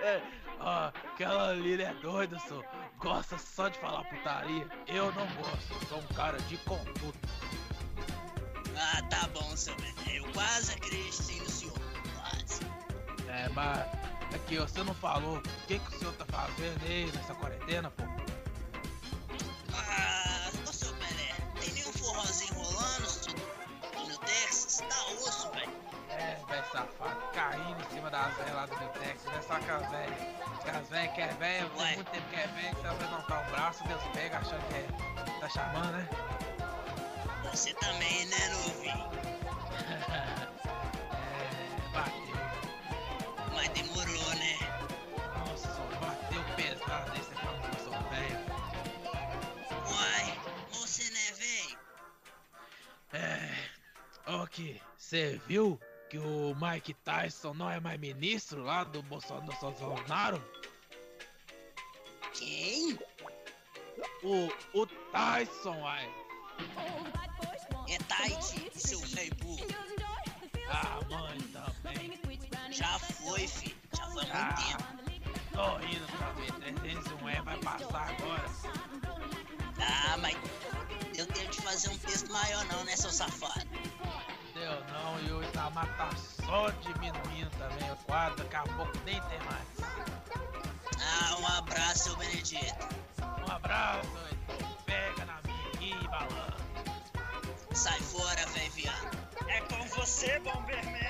É, ó, aquela Lili é doida, só. Gosta só de falar putaria. Eu não gosto, sou um cara de conduta. Ah, tá bom, seu bebê. Eu quase acreditei no senhor. Quase. É, mas Aqui, ó, você não falou. O que, que o senhor tá fazendo aí nessa quarentena, pô? Ah, ô seu Pelé, tem nenhum forrozinho rolando no Texas? Tá osso, velho. É, velho safado, caindo em cima das velhas lá do meu Texas, né? Só aquelas velhas. Aquelas velhas que é velho, tem muito tempo que é velho, que se ela levantar o braço, Deus pega achando que é. Tá chamando, né? Você também, né, novinho? é, bateu. Ok, você viu que o Mike Tyson não é mais ministro lá do Bolsonaro? Quem? O, o Tyson, uai. É Taiti, seu velho burro. Ah, mãe, também. Já foi, filho. Já foi há muito tempo. Tô indo pra ver, 301 é, vai passar agora. Ah, mas deu tempo de fazer um texto maior não, né, seu safado? Deu não, e o Itamar tá só diminuindo também o quadro, daqui a pouco nem tem mais. Ah, um abraço, seu Benedito. Um abraço, então pega na minha e balança. Sai fora, velho viado. É com você, Bomberman.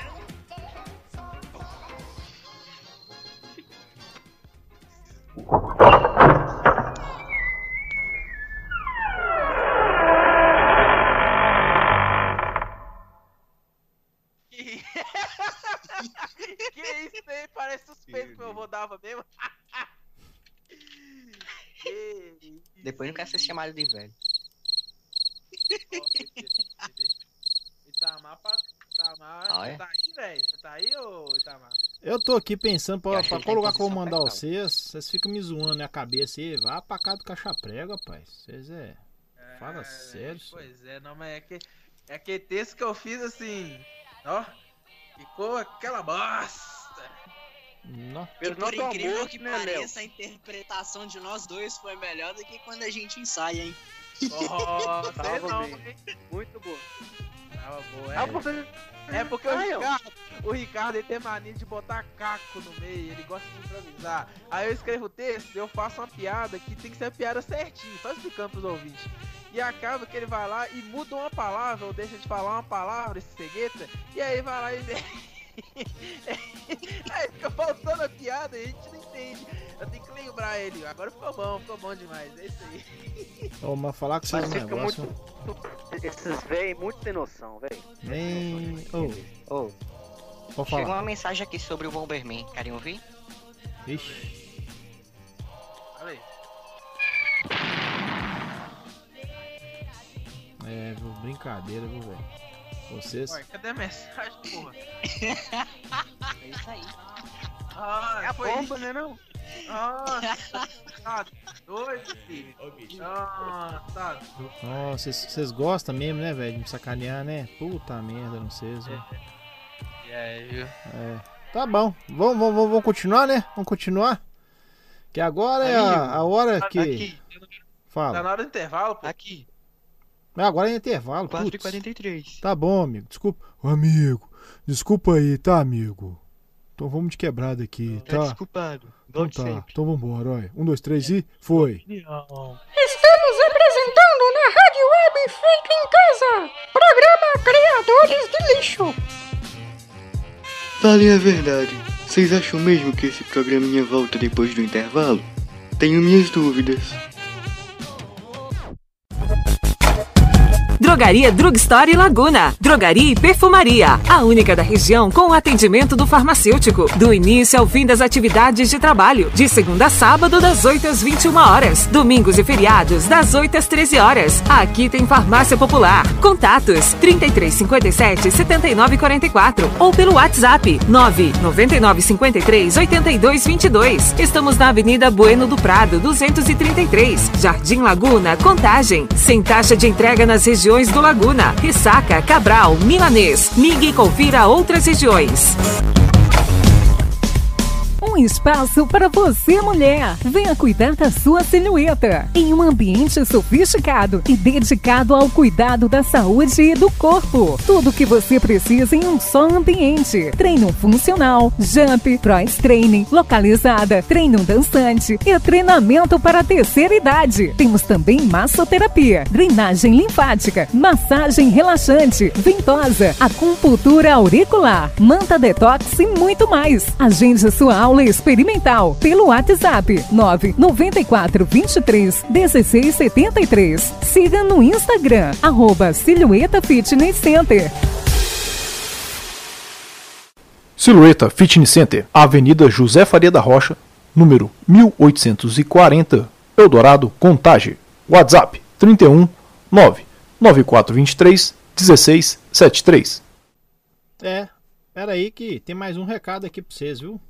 que isso aí? Parece suspeito que mesmo. Depois não quer ser chamado de velho. Itamar, pra... Itamar, Ah, é? você tá aí, velho? Você tá aí, ô Itamar? Eu tô aqui pensando pra, pra que qual lugar que eu vou mandar vocês. Vocês ficam me zoando na cabeça aí. Vá pra cá do caixa prego, rapaz. Vocês é. Fala sério, senhor. Pois é, não, mas é que. É aquele texto que eu fiz assim. Ó. Ficou aquela bosta. Não. E Pelo por incrível amor, que né, Léo? pareça, a interpretação de nós dois foi melhor do que quando a gente ensaia, hein? Oh, Tava não, bem. Muito boa. Tava boa, Ah, é. você- É porque o Ai, ó. Ricardo, o Ricardo ele tem mania de botar caco no meio, ele gosta de improvisar. Aí eu escrevo o texto, eu faço uma piada que tem que ser a piada certinho, só explicando pros ouvintes. E acaba que ele vai lá e muda uma palavra, ou deixa de falar uma palavra, esse cegueta, e aí vai lá e. aí fica faltando a piada e a gente não entende. Eu tenho que lembrar ele. Agora ficou bom, ficou bom demais. É isso aí. Ô, mas falar com vocês Mas negócio. muito. Esses véi muito sem noção, véi. Nem. Ô, Ô, chegou falar. uma mensagem aqui sobre o Bomberman. Querem ouvir? Ixi. Olha aí. É, brincadeira, viu, velho? Vocês. Ué, cadê a mensagem, porra? É isso aí. Ah, É a foi bomba, né, não? Nossa, tá doido, filho. Ah, tá doido. Nossa, vocês- vocês gostam mesmo, né, velho? De me sacanear, né? Puta merda, não sei. velho. E aí, viu? É. Tá bom. Vamos, vamos, vamos, vamos continuar, né? Vamos continuar. Que agora é a, a hora que. Aqui, Tá Fala. na hora do intervalo, pô. aqui, Agora é intervalo. 4 e putz. 43 Tá bom, amigo. Desculpa. Ô, amigo. Desculpa aí, tá, amigo? Então vamos de quebrada aqui, Tá tá? desculpado. Então tá. sempre. Então vambora, olha. Um, dois, três e foi. Estamos apresentando na Rádio Web Feito em Casa, programa Criadores de Lixo. Falem a verdade. Vocês acham mesmo que esse programinha volta depois do intervalo? Tenho minhas dúvidas. Drogaria Drugstore Laguna. Drogaria e perfumaria. A única da região com o atendimento do farmacêutico. Do início ao fim das atividades de trabalho. De segunda a sábado, das 8 às 21 horas. Domingos e feriados, das 8 às 13 horas. Aqui tem farmácia popular. Contatos: 3357 7944 ou pelo WhatsApp 999 53 82 22. Estamos na Avenida Bueno do Prado, 233, Jardim Laguna, Contagem. Sem taxa de entrega nas regiões do Laguna, Ressaca, Cabral, Milanês. Ligue e confira outras regiões. Um espaço para você, mulher. Venha cuidar da sua silhueta em um ambiente sofisticado e dedicado ao cuidado da saúde e do corpo. Tudo o que você precisa em um só ambiente. Treino funcional, jump, cross training, localizada, treino dançante e treinamento para a terceira idade. Temos também massoterapia, drenagem linfática, massagem relaxante, ventosa, acupuntura auricular, manta detox e muito mais. Agende sua aula experimental pelo WhatsApp 994 23 16 73. Siga no Instagram, arroba Silhueta Fitness Center. Silhueta Fitness Center, Avenida José Faria da Rocha, número 1840, Eldorado, Contagem. WhatsApp 31 99423 1673. É, pera aí que tem mais um recado aqui pra vocês, viu?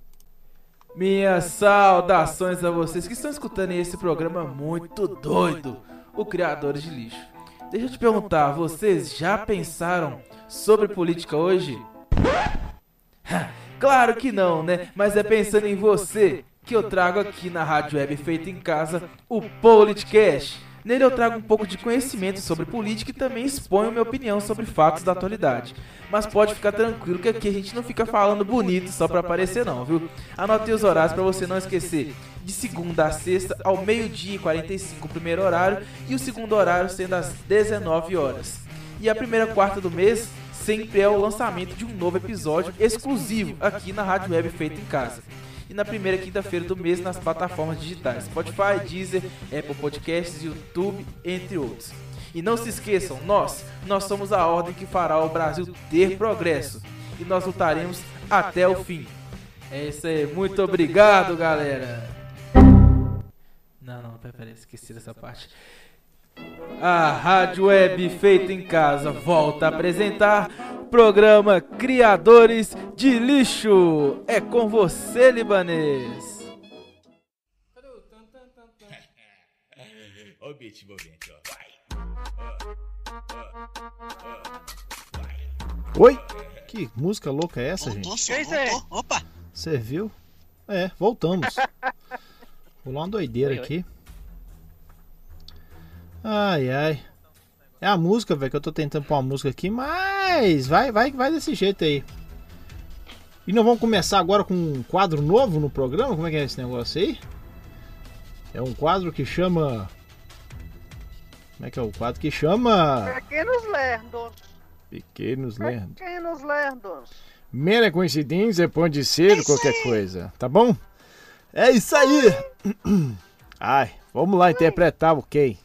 Minhas saudações a vocês que estão escutando esse programa muito doido, o Criadores de Lixo. Deixa eu te perguntar, vocês já pensaram sobre política hoje? claro que não, né? Mas é pensando em você que eu trago aqui na Rádio Web Feita em Casa o Politicast. Nele eu trago um pouco de conhecimento sobre política e também exponho minha opinião sobre fatos da atualidade. Mas pode ficar tranquilo que aqui a gente não fica falando bonito só para aparecer não, viu? Anotei os horários para você não esquecer. De segunda a sexta ao meio-dia e 45 o primeiro horário e o segundo horário sendo às 19 horas. E a primeira quarta do mês sempre é o lançamento de um novo episódio exclusivo aqui na Rádio Web Feita em Casa e na primeira quinta-feira do mês nas plataformas digitais Spotify, Deezer, Apple Podcasts, YouTube, entre outros. E não se esqueçam, nós, nós somos a ordem que fará o Brasil ter progresso e nós lutaremos até o fim. É isso aí, muito obrigado, galera. Não, não, peraí, esqueci dessa parte. A Rádio Web feita em casa volta a apresentar programa Criadores de Lixo. É com você, libanês. Ó o beat envolvente, ó. Oi? Que música louca é essa, gente? Nossa, voltou. Opa! Você viu? É, voltamos. Rolou uma doideira aqui. Ai, ai. É a música, velho, que eu tô tentando pôr uma música aqui, mas vai, vai, vai desse jeito aí. E não vamos começar agora com um quadro novo no programa? Como é que é esse negócio aí? É um quadro que chama. Como é que é o quadro que chama? Pequenos lerdos. Pequenos Lerdos. Pequenos lerdos. Mera coincidência pode ser qualquer coisa, tá bom? É isso aí! Ai, vamos lá interpretar o quem?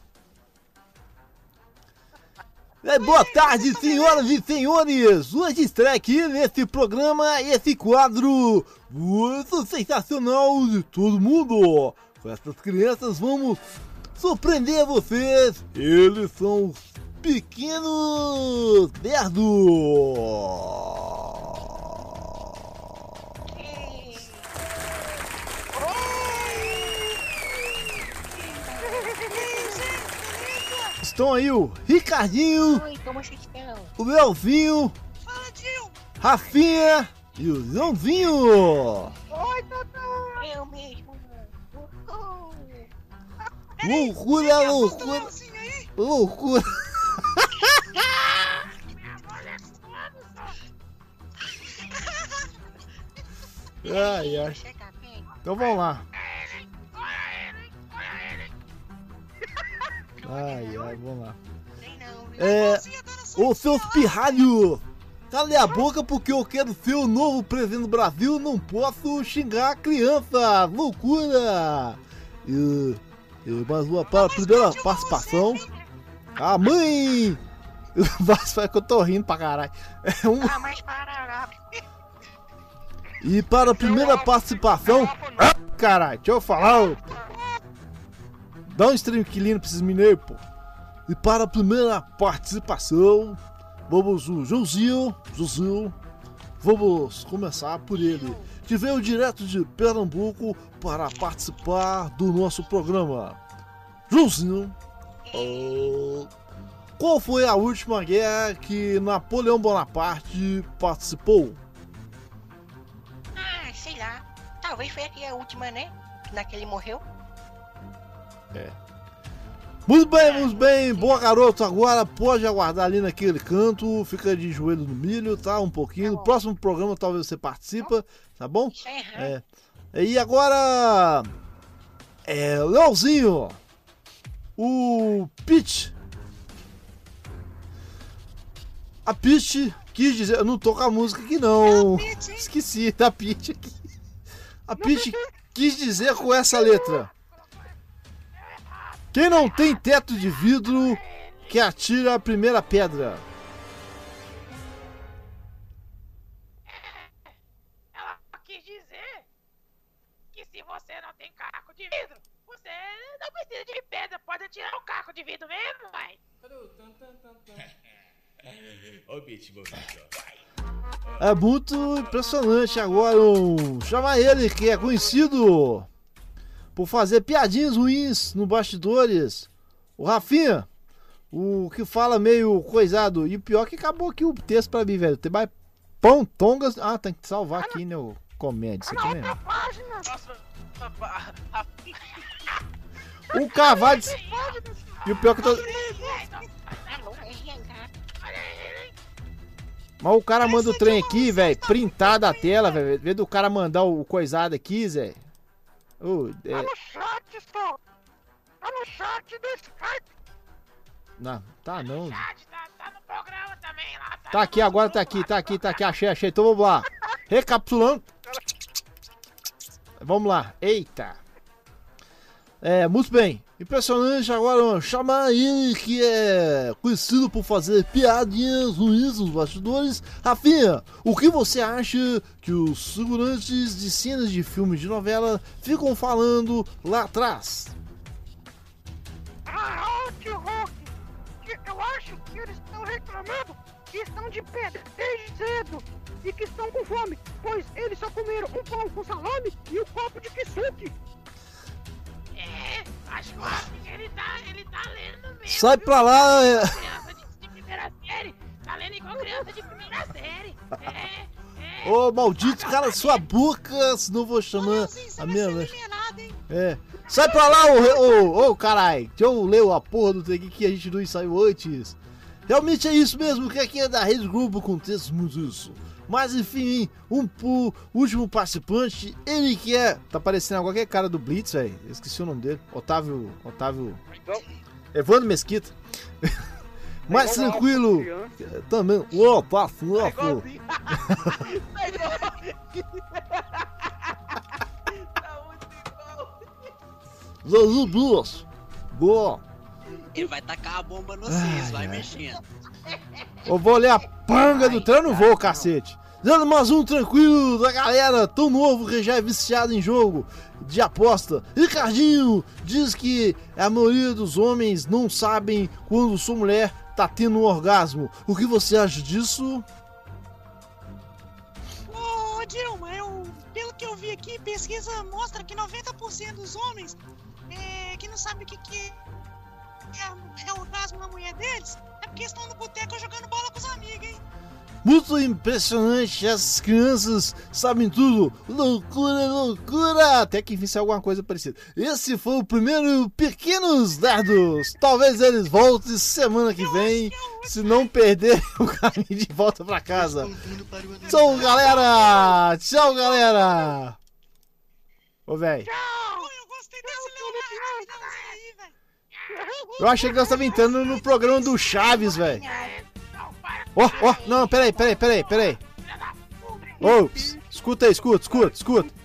É, boa tarde, senhoras e senhores! Hoje estreia aqui nesse programa esse quadro muito sensacional de todo mundo! Com essas crianças vamos surpreender vocês! Eles são os pequenos nerdos! Estão aí o Ricardinho, Oi, como vocês estão? o Melvinho, Rafinha e o Joãozinho! Oi, Totó! Eu mesmo. Loucura, loucura! Loucura! Ai, ai. Então vamos lá. Ai, ai, vamos lá. É. Ô seus pirralhos! Cale a boca porque eu quero ser o novo presidente do Brasil não posso xingar a criança! Loucura! E, e mais uma para a primeira participação. A mãe! Vai que eu tô rindo pra caralho. É um... Ah, mas para lá. E para a primeira participação. Ah, caralho, deixa eu falar. Dá um stream pra esses mineiros, pô. E para a primeira participação, vamos o Joãozinho, Joãozinho. Vamos começar por ele, que veio direto de Pernambuco para participar do nosso programa. Ah, qual foi a última guerra que Napoleão Bonaparte participou? Ah, sei lá. Talvez talvez foi aqui a última, né? Naquele morreu. É. Muito bem, muito bem. Boa garoto, agora pode aguardar ali naquele canto. Fica de joelho no milho, tá? Um pouquinho. No próximo programa talvez você participa, tá bom? É. E agora. É. Leozinho. O Pitch. A Pitch quis dizer. Eu não tô com a música aqui não. Esqueci da Pitch aqui. A Pitch quis dizer com essa letra. Quem não tem teto de vidro, que atira a primeira pedra. Ela quis dizer que se você não tem caco de vidro, você não precisa de pedra, pode tirar o caco de vidro mesmo, vai. É muito impressionante agora um, chamar ele que é conhecido por fazer piadinhas ruins no bastidores. O Rafinha, o que fala meio coisado. E o pior é que acabou aqui o texto pra mim, velho. Tem mais pão, tongas. Ah, tem que salvar aqui, né? O comédia, isso aqui mesmo. O cavalo. E o pior que eu tô. Mas o cara manda o trem aqui, velho, printar da tela, velho. Vez do cara mandar o coisado aqui, Zé. Ô, Tá no chat, só. Tá no chat do Skype. não, tá não. Tá no programa também lá. Tá aqui, agora tá aqui, tá aqui, tá aqui, achei, achei. Então vamos lá. Recapitulando. Vamos lá. Eita. É, muito bem. Impressionante agora chamar ele que é conhecido por fazer piadinhas ruins nos bastidores. Rafinha, o que você acha que os segurantes de cenas de filmes de novela ficam falando lá atrás? Ah, Hulk. que Eu acho que eles estão reclamando que estão de pé desde cedo e que estão com fome, pois eles só comeram um pão com salame e um copo de kisuke. É, acho que ele tá, ele tá lendo mesmo. Sai pra lá. é. Criança de, de primeira série, tá lendo igual criança de primeira série. É, Ô, maldito, cala sua boca, senão vou chamar a minha mãe. É. Sai pra lá, ô, ô, ô, carai. Deixa eu ler a porra do trem que a gente não ensaiou antes. Realmente é isso mesmo, que aqui é da Rede Globo acontece muito isso. Mas enfim, um pro último participante, ele que é. Tá parecendo qualquer cara do Blitz, velho. Eu Esqueci o nome dele. Otávio. Otávio. Evandro Mesquita. Mais tranquilo. Também. Ô, tá fofo. Zazu duas. Boa. Ele vai tacar a bomba no vocês, vai ai. mexendo. Eu vou ler a panga do trem, eu não vou, cacete. Dando mais um tranquilo da galera tão novo que já é viciado em jogo de aposta. Ricardinho diz que a maioria dos homens não sabem quando sua mulher tá tendo um orgasmo. O que você acha disso? Ô, Dilma, eu, pelo que eu vi aqui, pesquisa mostra que 90% dos homens é, que não sabem o que, que é, é orgasmo na mulher deles é porque estão no boteco jogando bola com os amigos, hein? Muito impressionante, essas crianças sabem tudo. Loucura, loucura! Até que enfim saiu alguma coisa parecida. Esse foi o primeiro Pequenos Dardos. Talvez eles voltem semana que vem, se não perder o caminho de volta pra casa. Tchau, galera! Tchau, galera! Ô, velho. Eu achei que nós estávamos entrando no programa do Chaves, velho. Ó, ó, não, peraí, peraí, peraí, peraí. Ô, ps, escuta aí, escuta, escuta, escuta.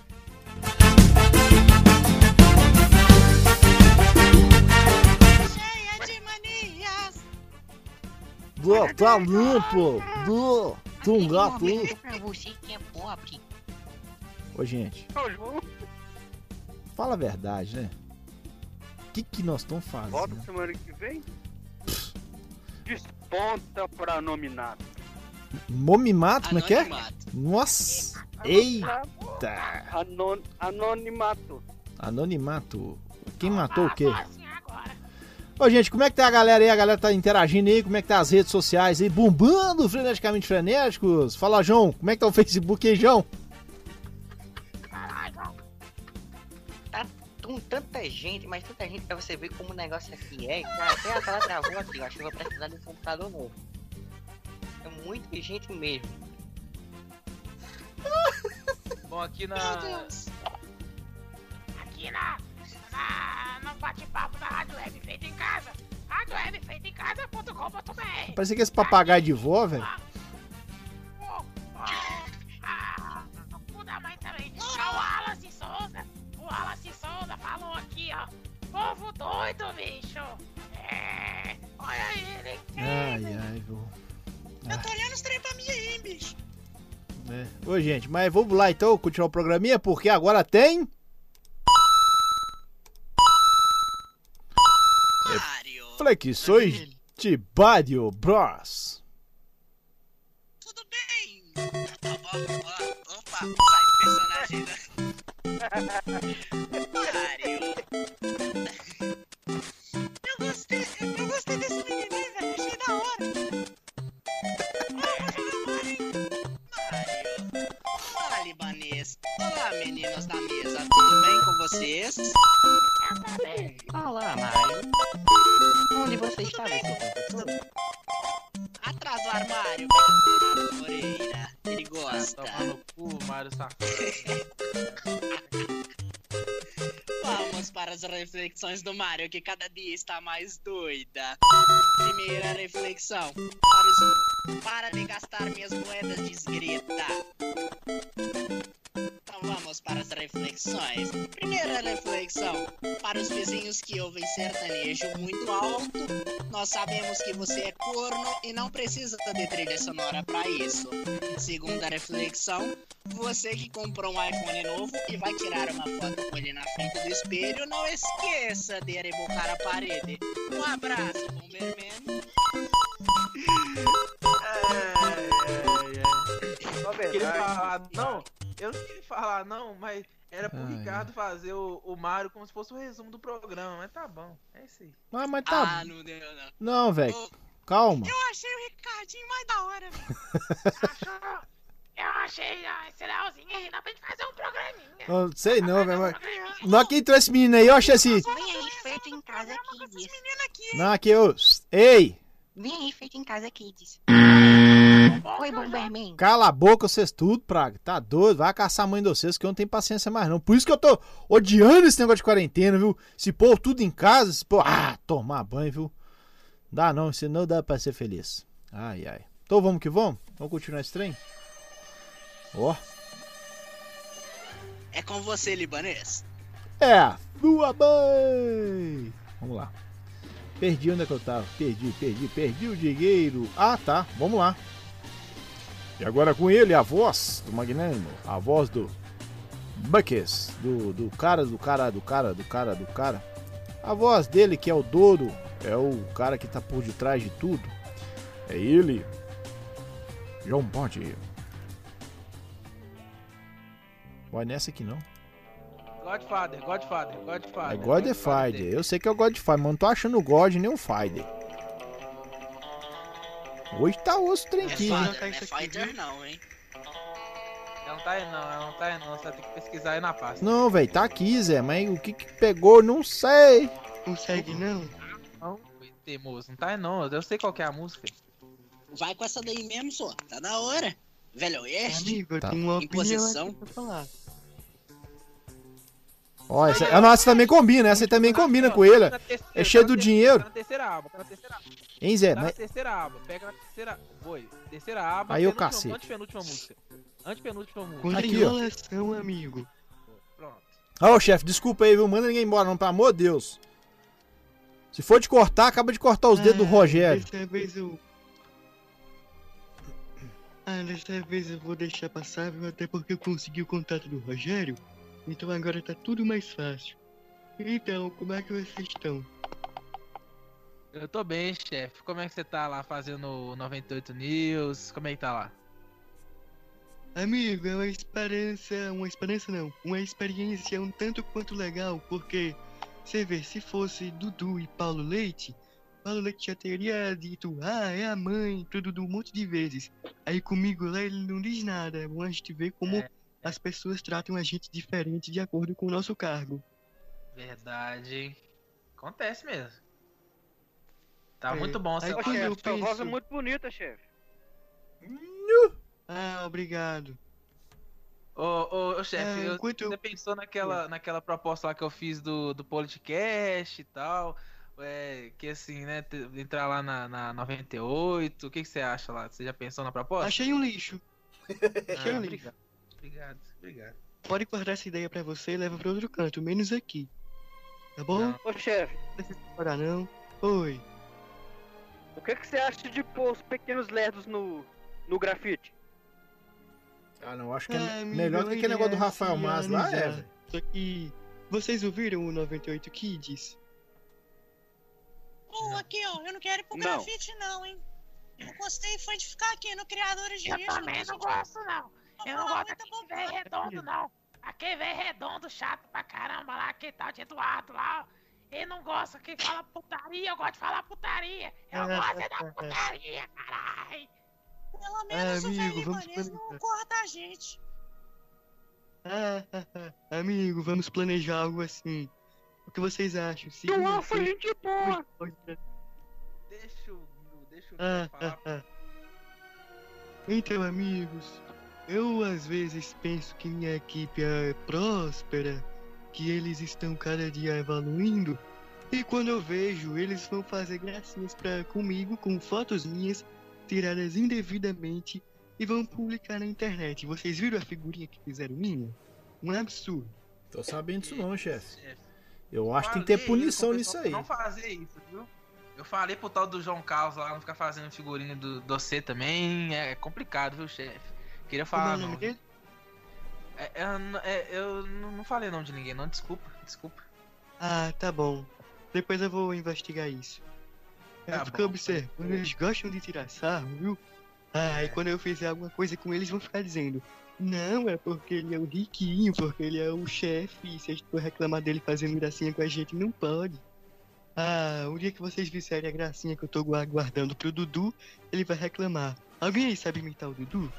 Do, tá limpo. Do, tu um gato limpo. é. Ô, gente, fala a verdade, né? O que, que nós estamos fazendo? Volta semana que vem. Desponta pra nominado. Momimato, como é que é? Nossa! Eita! Anon, anonimato. Anonimato. Quem matou o quê? Ô, gente, como é que tá a galera aí? A galera tá interagindo aí? Como é que tá as redes sociais aí? Bombando, freneticamente frenéticos? Fala, João. Como é que tá o Facebook aí, João? Com tanta gente, mas tanta gente pra você ver como o negócio aqui é. Cara, até a tela travou aqui, eu acho que eu vou precisar de um computador novo. É muita gente mesmo. Bom, aqui na. Meu Deus. Aqui na, na no bate-papo da Rádio Web feita em casa. Rádio Web feita em casa.com.br. Parecia que esse papagaio de vó, velho. Povo doido, bicho. É. Olha ele. Ai, ai, viu. Eu tô olhando os trem pra mim aí, bicho. É. Ô, gente, mas vamos lá então, continuar o programinha, porque agora tem. É Flexões de Mario Bros. Opa, sai do personagem, né? Mario. Tudo bem com vocês? Olá, Mario. Onde você todo? Atrás do armário, Bernardo Moreira. Ele gosta. Toma no cu, Mário safado. Vamos para as reflexões do Mario, que cada dia está mais doida. Primeira reflexão. Para, os... para de gastar minhas moedas discreta. Então vamos para as reflexões. Primeira reflexão. Para os vizinhos que ouvem sertanejo muito alto, nós sabemos que você é corno e não precisa de trilha sonora para isso. Segunda reflexão. Você que comprou um iPhone novo e vai tirar uma foto com ele na frente do espelho, não esqueça de rebocar a parede. Um abraço, Bomberman. Queria falar, não, eu não queria falar não, mas era pro Ai, Ricardo fazer o, o Mario como se fosse o resumo do programa, mas tá bom, é isso aí. Ah, mas tá. Ah, não deu não. Não, velho. Calma. Eu achei o Ricardinho mais da hora, velho. Achou? Eu achei esse Leozinho aí, dá pra gente fazer um programinha. Não sei não, velho. mas- Na hora que entrou esse menino aí, eu achei assim. Vem aí, feito em casa, Kids. Não, aqui eu. Ei! Vem aí, feito em casa, Kids. Oi, Bomberman. Cala a boca, vocês tudo, Praga. Tá doido? Vai caçar a mãe de vocês, que eu não tenho paciência mais, não. Por isso que eu tô odiando esse negócio de quarentena, viu? Se pôr tudo em casa, se pôr. Ah, tomar banho, viu? Dá não, isso não dá pra ser feliz. Ai, ai. Então vamos que vamos? Vamos continuar esse trem? Ó. É com você, libanês. É, sua mãe! Vamos lá. Perdi onde é que eu tava. Perdi, perdi, perdi o dinheiro. Ah, tá. Vamos lá. E agora com ele, a voz do Magnânimo. A voz do Buckes. Do, do cara, do cara, do cara, do cara, do cara. A voz dele, que é o Douro. É o cara que tá por detrás de tudo. É ele. João Bode. Vai nessa aqui não. Godfather, Godfather, Godfather. É God Fider. Eu sei que é o God Fider, mas não tô achando o God nem o Fider. Hoje tá osso o trem É não é Fighter não, hein? Ela não tá aí não, ela não tá aí não, você vai ter que pesquisar aí na pasta. Não, velho, tá aqui, Zé, mas o que que pegou, não sei. Consegue não? Não, teimoso, não tá aí não, eu sei qual que é a música. Vai com essa daí mesmo, só. Tá da hora. Velho Oeste. Amigo, eu Tá. tenho uma Em opinião pra falar. Ó, essa, a nossa também combina, essa aí também combina com ele. É cheio do dinheiro. Hein, Zé? Na terceira aba, pega na terceira. Foi, terceira aba. Aí, penúltima- cacete. Antepenúltima música. Antepenúltima música. Aqui, ó. amigo. Ó, chefe, desculpa aí, viu? Manda ninguém embora, não, pelo amor de Deus. Se for de cortar, acaba de cortar os dedos do Ah, Rogério. Dessa vez eu. Ah, dessa vez eu vou deixar passar, viu? Até porque eu consegui o contato do Rogério. Então agora tá tudo mais fácil. Então, como é que vocês estão? Eu tô bem, chefe. Como é que você tá lá fazendo o 98 News? Como é que tá lá? Amigo, é uma esperança. Uma esperança não. Uma experiência um tanto quanto legal, porque você vê, se fosse Dudu e Paulo Leite, Paulo Leite já teria dito, ah, é a mãe, tudo um monte de vezes. Aí comigo lá ele não diz nada. É bom a gente ver como as pessoas tratam a gente diferente de acordo com o nosso cargo. Verdade. Acontece mesmo. Tá É, muito bom quando eu Chefe, sua voz é penso- muito bonita, chefe. Ah, obrigado. Ô, ô, ô, chefe, É, eu- enquanto você pensou naquela, naquela proposta lá que eu fiz do, do podcast e tal? É, que assim, né? Entrar lá na, na 98. O que, que você acha lá? Você já pensou na proposta? Achei um lixo. Achei Ah, um lixo. obrigado, obrigado, obrigado. Pode guardar essa ideia pra você e leva pra outro canto, menos aqui. Tá bom? Ô, chefe, Não precisa parar não. Oi. o que, que você acha de pôr os pequenos lerdos no, no grafite? Ah, não, acho que é amigo, melhor do que aquele negócio do é Rafael Mas lá, é, velho. Só que. Vocês ouviram o 98 Kids? Pô, aqui, ó, eu não quero ir pro Não. grafite, não, hein? Eu gostei foi de ficar aqui no Criadores de Eu também não gosto, não. Eu não gosto daquele velho redondo, não. Aquele velho redondo chato pra caramba lá, que tal de Eduardo lá. ó. Ele não gosta que fala putaria, eu gosto de falar putaria. Eu gosto é da putaria, caralho. Pelo menos o amigo, velho vamos Ibanez não corta a gente. Ah, ah, amigo, vamos planejar algo assim. O que vocês acham? Se Tu uma acha coisa- gente boa. Deixa o. Deixa o. Ah, ah, ah. Então, amigos, eu às vezes penso que minha equipe é próspera, que eles estão cada dia evoluindo, e quando eu vejo, eles vão fazer gracinhas pra, comigo com fotos minhas tiradas indevidamente e vão publicar na internet. Vocês viram a figurinha que fizeram minha? Um absurdo. Tô sabendo disso não, chefe. Chefe, Eu acho que tem que ter punição nisso aí. Não fazer isso, viu? Eu falei pro tal do João Carlos lá não ficar fazendo figurinha do doce também. É complicado, viu, chefe? Queria é falar o nome não. dele? É, é, n- é, eu não não falei nome de ninguém, não. Desculpa, desculpa. Ah, tá bom. Depois eu vou investigar isso. Eu Tá fico bom. observando, eles gostam de tirar sarro, viu? Ah, É. e quando eu fizer alguma coisa com eles, vão ficar dizendo: Não, é porque ele é o riquinho, porque ele é o chefe, e se a gente for reclamar dele fazendo gracinha com a gente, não pode. Ah, o dia que vocês fizerem a gracinha que eu tô gu- aguardando pro Dudu, ele vai reclamar. Alguém aí sabe imitar o Dudu?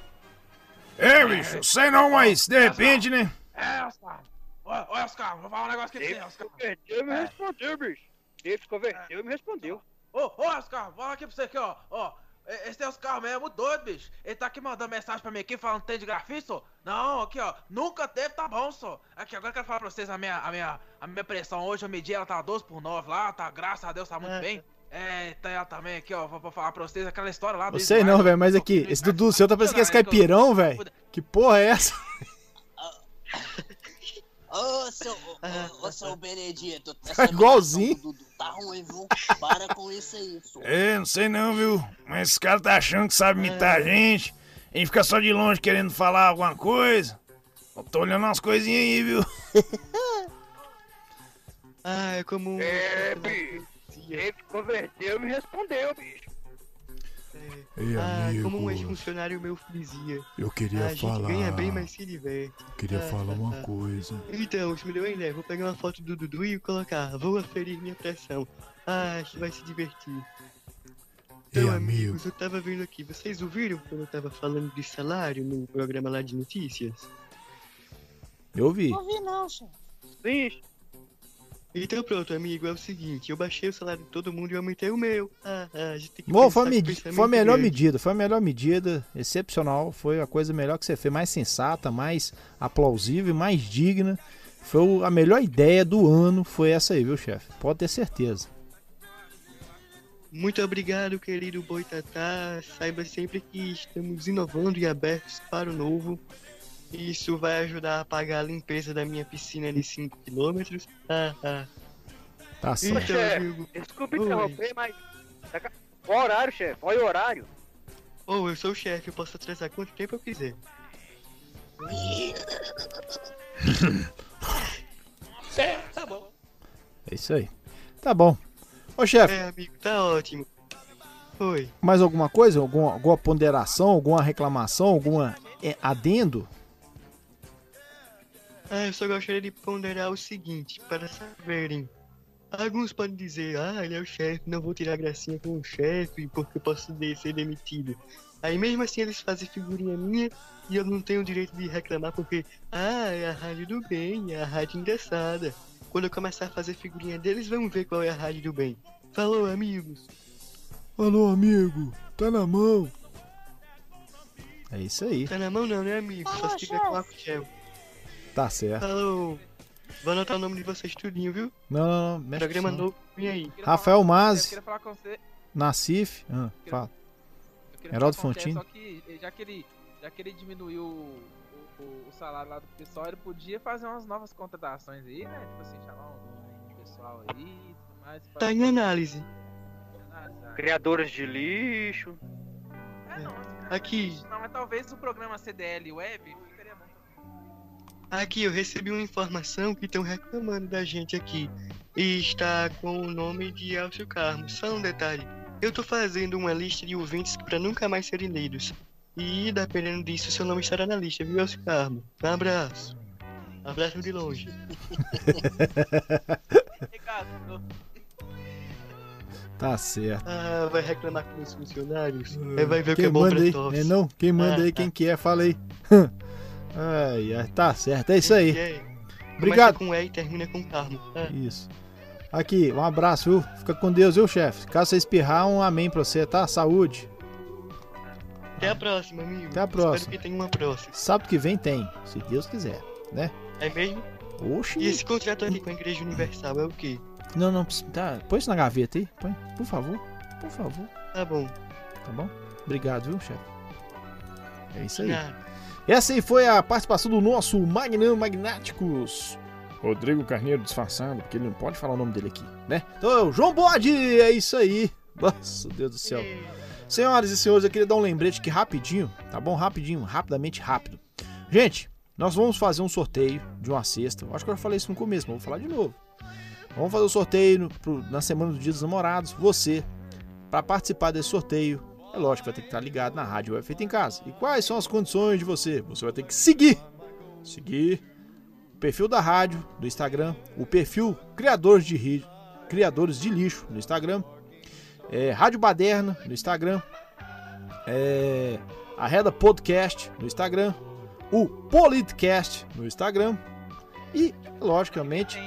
É, bicho, sei não, mas de repente, né? É, Oscar. Ô, Oscar, vou falar um negócio aqui pra Ele você, Oscar. converteu e me respondeu, bicho. Ele se converteu e me respondeu. Ô, ô, Oscar, vou falar aqui pra você aqui, ó. Ó, esse é Oscar mesmo, é muito doido, bicho. Ele tá aqui mandando mensagem pra mim aqui falando que tem de grafite, só. Não, aqui, ó. Nunca teve, tá bom, só. Aqui, agora eu quero falar pra vocês a minha, a minha, a minha pressão hoje, eu medi, ela tá 12 por 9 lá, tá, graças a Deus, tá muito É. bem. É, tá ela também aqui, ó, vou falar pra vocês aquela história lá do Não sei não, velho, mas aqui, esse Dudu seu tá parecendo que é caipirão, velho. Que porra é essa? Ô, seu, Ah, ô, ô, seu Benedito, Tá igualzinho. Dudu tá ruim, viu? Para com isso aí, só. É, não sei não, viu? Mas esse cara tá achando que sabe imitar a gente. A gente fica só de longe querendo falar alguma coisa. Eu tô olhando umas coisinhas aí, viu? Ah, é como. É, bicho. Ele converteu e me respondeu, bicho. Ei, Ah, como um ex-funcionário meu dizia. Eu queria a gente falar- ganha bem, mas se diverte. Queria Ah, falar ah, uma ah. coisa. Então, isso me deu uma ideia. Vou pegar uma foto do Dudu e colocar. Vou aferir minha pressão. Ah, acho que vai se divertir. Ei, Então, amigo. amigos, eu tava vendo aqui. Vocês ouviram quando eu tava falando de salário no programa lá de notícias? Eu vi. Não vi não, chefe. Sim. Então pronto, amigo, é o seguinte, eu baixei o salário de todo mundo e aumentei o meu. Ah, ah, a gente tem que Bom, foi, foi a melhor grande. medida, foi a melhor medida, excepcional, foi a coisa melhor que você fez, mais sensata, mais aplausível, mais digna. Foi a melhor ideia do ano, foi essa aí, viu, chefe? Pode ter certeza. Muito obrigado, querido Boitatá. Saiba sempre que estamos inovando e abertos para o novo. Isso vai ajudar a pagar a limpeza da minha piscina de 5 km. Ah, ah. Tá Ô, certo. chefe, amigo. desculpa Oi. interromper, mas. a- Qual horário, chefe? Olha o horário. Oh, eu sou o chefe, eu posso atrasar quanto tempo eu quiser. É, tá bom. É isso aí. Tá bom. Ô, chefe, É, amigo, tá ótimo. Oi. mais alguma coisa? Alguma, alguma ponderação, alguma reclamação, alguma é, adendo? Ah, eu só gostaria de ponderar o seguinte, para saberem. Alguns podem dizer, ah, ele é o chefe, não vou tirar gracinha com o chefe, porque eu posso ser demitido. Aí mesmo assim eles fazem figurinha minha e eu não tenho o direito de reclamar porque, ah, é a rádio do bem, é a rádio engraçada. Quando eu começar a fazer figurinha deles, vamos ver qual é a rádio do bem. Falou, amigos. Alô, amigo, tá na mão. É isso aí. Tá na mão não, né, amigo? Só se tiver com gel. Tá certo. Falou. Vou anotar o nome de vocês tudinho, viu? Não, não, não. mexe Programa não. novo, vem aí. Rafael Eu Mazzi, queria falar com você. Nassif. Ah, fala. eu queria Heraldo com você, Fontini. Só que eh, já que ele, já que ele diminuiu o, o- o salário lá do pessoal, ele podia fazer umas novas contratações aí, né? Tipo assim, chamar um pessoal aí e tudo mais. Tá em análise. Criadores de lixo. Aqui, Não, mas talvez o programa CDL Web. Aqui eu recebi uma informação que estão reclamando da gente aqui. E está com o nome de Elcio Carmo. Só um detalhe. Eu tô fazendo uma lista de ouvintes para nunca mais serem lidos. E dependendo disso, seu nome estará na lista, viu, Elcio Carmo? Um abraço. Abraço de longe. Tá certo. Ah, vai reclamar com os funcionários? Aí vai ver o que é bom pra aí? É não? Quem manda Ah, aí, quem que é? Fala aí. ai, ai, tá certo, é isso aí. É? Obrigado. Começa com E e termina com Carmo. Ah. Isso. Aqui, um abraço, viu? Fica com Deus, viu, chefe? Caso você espirrar, um amém pra você, tá? Saúde. Até a próxima, amigo. Até a próxima. Espero que tenha uma próxima. Sábado que vem tem, se Deus quiser, né? É mesmo? Oxi. E esse contrato ali com a Igreja Universal é o quê? Não, não, tá. Põe isso na gaveta aí, põe, por favor. Por favor. Tá bom. Tá bom? Obrigado, viu, chefe? É isso aí. Nada. Essa aí foi a participação do nosso Magnão Magnáticos. Rodrigo Carneiro disfarçado, porque ele não pode falar o nome dele aqui, né? Então, João Bode, é isso aí. Nossa, Deus do céu. Senhoras e senhores, eu queria dar um lembrete aqui rapidinho, tá bom? Rapidinho, rapidamente rápido. Gente, nós vamos fazer um sorteio de uma cesta. Acho que eu já falei isso no começo, mas vou falar de novo. Vamos fazer o sorteio no- pro- na semana do Dia dos Namorados. Você, para participar desse sorteio, é lógico, vai ter que estar ligado na rádio Web Feita em Casa. E quais são as condições de você? Você vai ter que seguir. Seguir o perfil da rádio do Instagram, o perfil Criadores de, Ri- Criadores de Lixo no Instagram, é, Rádio Baderna no Instagram, é, a Reda Podcast no Instagram, o Politcast no Instagram e, logicamente,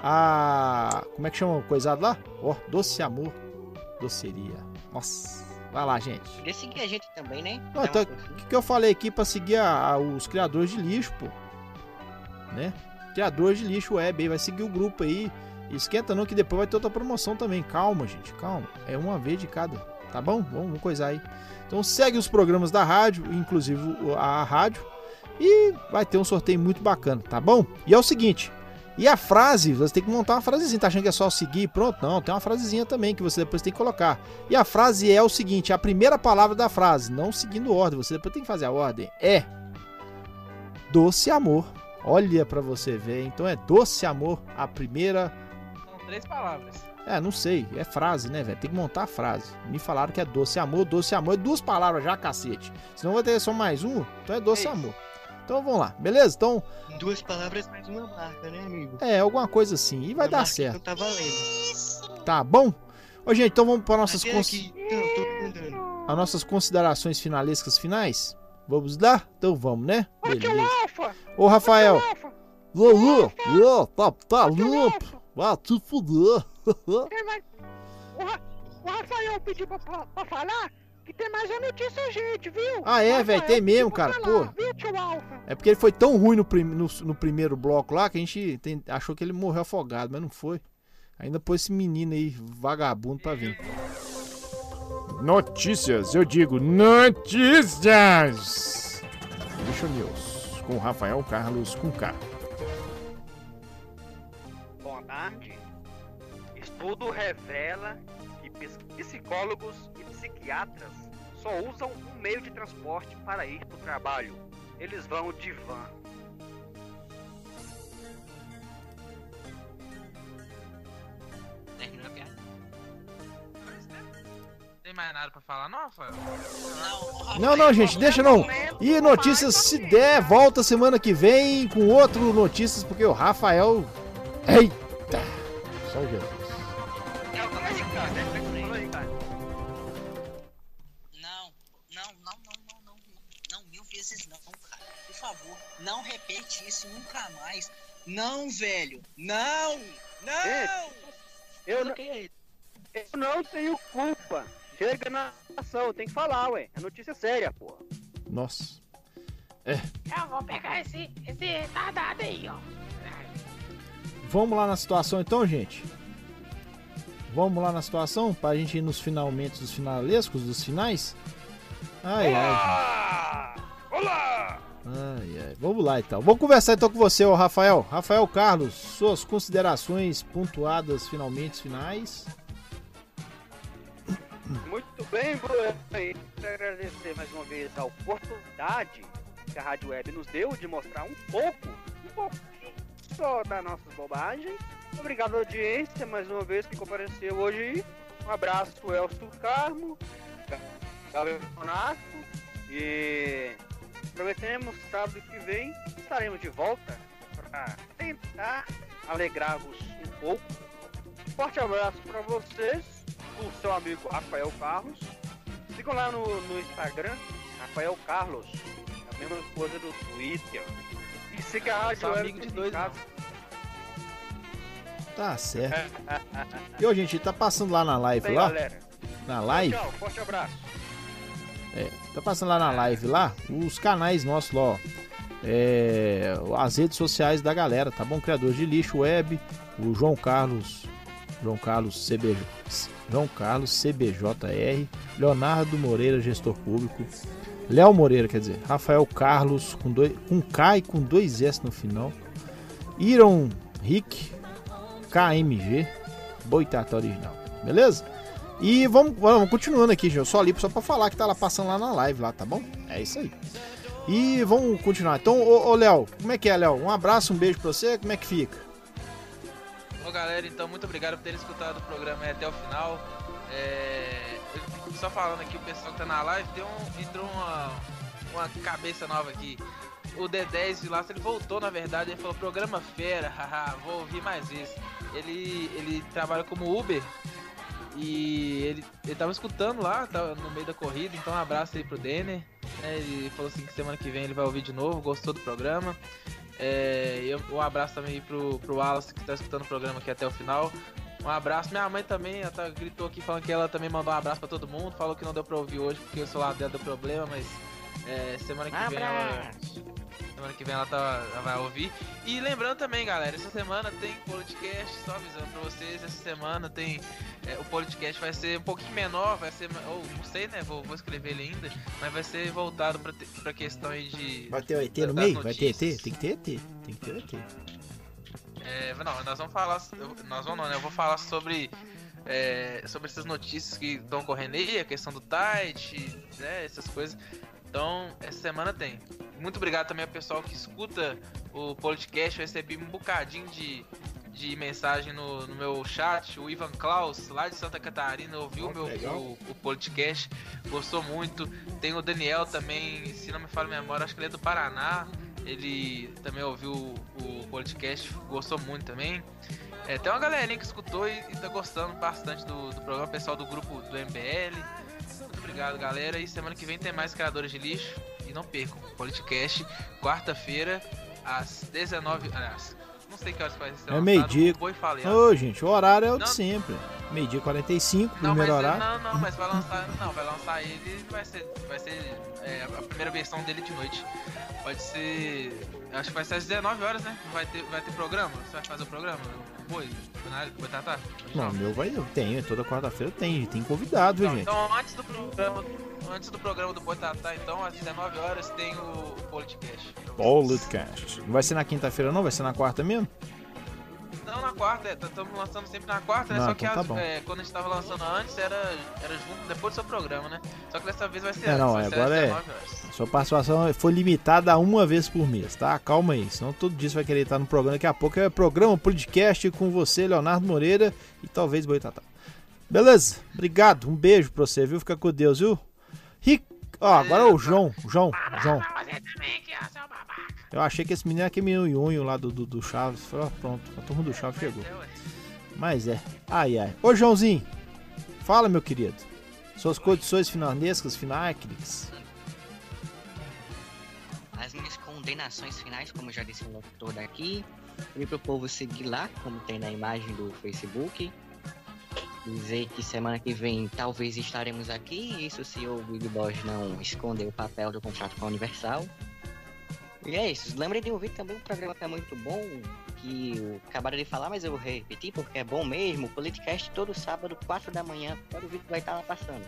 a. Como é que chama o coisado lá? Ó, Doce Amor, Doceria. Nossa, vai lá, gente. Podia seguir a gente também, né? Então, o que, que eu falei aqui pra seguir a- a- os criadores de lixo, pô? Né? Criadores de lixo web aí, vai seguir o grupo aí. Esquenta não que depois vai ter outra promoção também. Calma, gente, calma. É uma vez de cada, tá bom? Vamos, vamos coisar aí. Então segue os programas da rádio, inclusive a rádio. E vai ter um sorteio muito bacana, tá bom? E é o seguinte. E a frase, você tem que montar uma frasezinha, tá achando que é só seguir e pronto? Não, tem uma frasezinha também que você depois tem que colocar. E a frase é o seguinte, a primeira palavra da frase, não seguindo ordem, você depois tem que fazer a ordem, é doce amor. Olha pra você ver, então é doce amor, a primeira, São três palavras. é, não sei, é frase, né, velho? Tem que montar a frase. Me falaram que é doce amor, doce amor é duas palavras já, cacete. Senão vai ter só mais um, então é doce amor. Então vamos lá, beleza? Então, Duas palavras mais uma marca, né, amigo? é alguma coisa assim, e vai Uma dar marca que certo. Não tá valendo. Tá bom? Ô, gente, então vamos para nossas, Até cons... aqui. Não, tô mandando. as nossas considerações finalescas finais? Vamos lá? Então vamos, né? Beleza. Alfa! Ô, Rafael. Alfa! Lulu, Lulu, tá, tá limpo. Vai te fuder. O, Ra... o Rafael pediu pra, pra, pra falar que tem mais uma notícia, gente, viu? Ah, é, velho, tem mesmo, pediu pra cara, falar, pô. Viu, tio Alfa? É porque ele foi tão ruim no, prim- no- no primeiro bloco lá que a gente tem- achou que ele morreu afogado, mas não foi. Ainda pôs esse menino aí, vagabundo, pra vir. Notícias, eu digo notícias! Lixo News, com Rafael Carlos com K. Boa tarde. Estudo revela que ps- psicólogos e psiquiatras só usam um meio de transporte para ir para o trabalho. Eles vão de van. Terminou a piada? Tem mais nada pra falar, não, Rafael? Não, não, gente, deixa não. E notícias, se der, volta semana que vem com outro notícias, porque o Rafael. Eita! Só Jesus. Não, isso nunca mais. Não, velho. Não! Não! Eu não, eu não tenho culpa. Chega na ação, tem que falar, ué. É notícia séria, porra. Nossa. Eu vou pegar esse, esse retardado aí, ó. Vamos lá na situação então, gente? Vamos lá na situação pra gente ir nos finalmente dos finalescos, dos finais? Ai, ai. Olá! Ai, ai. Vamos lá então. Vou conversar então com você, ô Rafael. Rafael Carlos, suas considerações pontuadas finalmente finais. Muito bem, Bruno. Quero agradecer mais uma vez a oportunidade que a Rádio Web nos deu de mostrar um pouco, um pouquinho só das nossas bobagens. Obrigado, audiência, mais uma vez que compareceu hoje. Um abraço, Elcio Carmo, Gabriel Donato e prometemos sábado que vem estaremos de volta para tentar alegrar-vos um pouco. Forte abraço para vocês, o seu amigo Rafael Carlos. Sigam lá no, no Instagram, Rafael Carlos, a mesma coisa do Twitter. E siga a Rádio amigo de dois, casa. Tá certo. E ô, gente, tá passando lá na live lá? galera. Na live? Tchau, forte abraço. Tá passando lá na live lá, os canais nossos lá, ó. É, as redes sociais da galera, tá bom? Criador de lixo web, o João Carlos, João Carlos CBJ, João Carlos CBJR, Leonardo Moreira, gestor público, Léo Moreira, quer dizer, Rafael Carlos com dois, com K e com dois S no final, Iron Rick, KMG, Boitata Original, beleza? E vamos, vamos continuando aqui, gente. Eu só li só pra falar que tá lá passando lá na live lá, tá bom? É isso aí. E vamos continuar. Então, ô, ô Léo, como é que é, Léo? Um abraço, um beijo pra você, como é que fica? Ô galera, então muito obrigado por terem escutado o programa até o final. É, Só falando aqui, o pessoal que tá na live, deu um, entrou uma, uma cabeça nova aqui. O D10 de lá, ele voltou na verdade, ele falou programa fera, haha, vou ouvir mais isso. Ele, ele trabalha como Uber e ele, ele tava escutando lá, tava no meio da corrida, então um abraço aí pro Denner. né, ele falou assim que semana que vem ele vai ouvir de novo, gostou do programa. É, eu- um abraço também pro, pro Wallace que tá escutando o programa aqui até o final. Um abraço. Minha mãe também, ela tá- gritou aqui falando que ela também mandou um abraço pra todo mundo. Falou que não deu pra ouvir hoje porque o celular dela deu problema, mas é, semana que vem ela. Semana que vem ela, tá, ela vai ouvir. E lembrando também, galera, essa semana tem podcast, só avisando pra vocês, essa semana tem. é, o podcast vai ser um pouquinho menor, vai ser. Ou não sei, né? Vou, vou escrever ele ainda, mas vai ser voltado pra, te- pra questão aí de. Vai ter o ET no meio? Vai ter. ET? Tem que ter ET. Tem que ter ET. É, não, nós vamos falar. Nós vamos não, né? Eu vou falar sobre. é, sobre essas notícias que estão correndo aí, a questão do tight, né? Essas coisas. Então, essa semana tem. Muito obrigado também ao pessoal que escuta o podcast. Eu recebi um bocadinho de, de mensagem no, no meu chat. O Ivan Klaus, lá de Santa Catarina, ouviu o meu o, o podcast, gostou muito. Tem o Daniel também, se não me falha a memória, acho que ele é do Paraná. Ele também ouviu o, o podcast, gostou muito também. É, tem uma galerinha que escutou e, e tá gostando bastante do, do programa, pessoal do grupo do MBL. Obrigado, galera. E semana que vem tem mais criadores de lixo. E não percam, podcast, quarta-feira, às 19 Aliás, não sei que horas vai ser. É meio-dia. ó. Ô, gente, o horário é o Não. de sempre. Meio-dia 45, Não, primeiro ele- horário. não, não, mas vai lançar, não, vai lançar ele, vai ser, vai ser é, a primeira versão dele de noite. Pode ser, acho que vai ser às 19 horas, né? Vai ter, vai ter programa. Você vai fazer o programa? Não, meu vai, eu tenho, toda quarta-feira tem, tem convidado, Então, gente? então, antes do programa, antes do programa do Boi Tatá, então às 19 horas tem o, o podcast. Podcast. Não vai ser na quinta-feira, não? Vai ser na quarta mesmo? Não, na quarta, é, estamos lançando sempre na quarta, né? Não, Só que então tá as- é, quando a gente tava lançando antes era, era junto depois do seu programa, né? Só que dessa vez vai ser É, não, antes, vai ser agora é. 19 horas. Sua participação foi limitada a uma vez por mês, tá? Calma aí, senão todo dia você vai querer estar no programa. Daqui a pouco é programa podcast com você, Leonardo Moreira e talvez Boitatá. Beleza? Obrigado, um beijo pra você, viu? Fica com Deus, viu? Ric... Ó, agora é o João, João, João. Eu achei que esse menino era aquele menino Yunho lá do, do, do Chaves. Falei, ó, pronto, a turma do Chaves chegou. Mas é. Ai, ai. Ô, Joãozinho, fala, meu querido. Suas condições finanescas, finácrix. As as minhas condenações finais, como já disse o locutor daqui. Pedir pro povo seguir lá, como tem na imagem do Facebook. Dizer que semana que vem talvez estaremos aqui, isso se o Big Boss não esconder o papel do contrato com a Universal. E é isso. Lembrem de ouvir também um programa que é muito bom, que eu acabaram de falar, mas eu vou repetir porque é bom mesmo. O Politicast todo sábado, 4 da manhã. Ouvir que vai estar lá passando.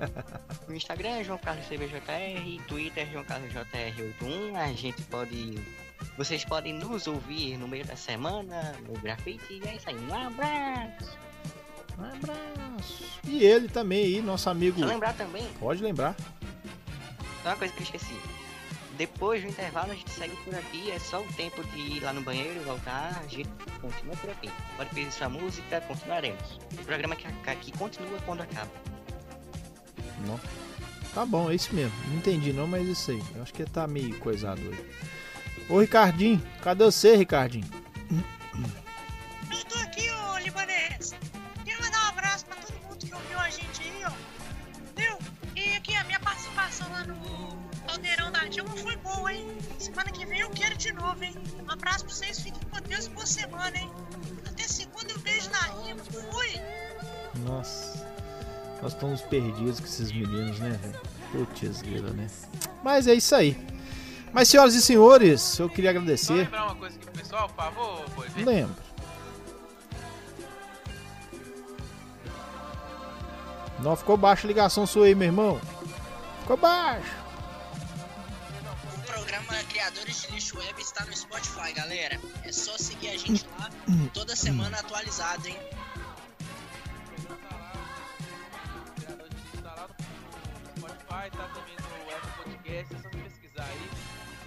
No Instagram, João Carlos CBJR, Twitter, João Carlos JR81. A gente pode. Vocês podem nos ouvir no meio da semana, no grafite. E é isso aí. Um abraço! Um abraço. E ele também aí, nosso amigo. Eu lembrar também. Pode lembrar. Tem uma coisa que eu esqueci. Depois do intervalo a gente segue por aqui, é só o tempo de ir lá no banheiro voltar, a gente continua por aqui. Pode pedir sua música, continuaremos. O programa que aqui continua quando acaba. Não. Tá bom, é isso mesmo. Não entendi não, mas isso aí. Eu acho que tá meio coisado hoje. Ô Ricardinho, cadê você, Ricardinho? Perdidos com esses meninos, né, velho? Putz, grila, né? Mas é isso aí. Mas, senhoras e senhores, eu queria Só agradecer. lembrar uma coisa aqui pro pessoal, por favor, Boi. Vem. Lembro. Não, ficou baixa a ligação sua aí, meu irmão. Ficou baixo. O programa Criadores de Lixo Web está no Spotify, galera. É só seguir a gente lá, toda semana atualizado, hein? Spotify, tá também no Apple Podcast, é só pesquisar aí.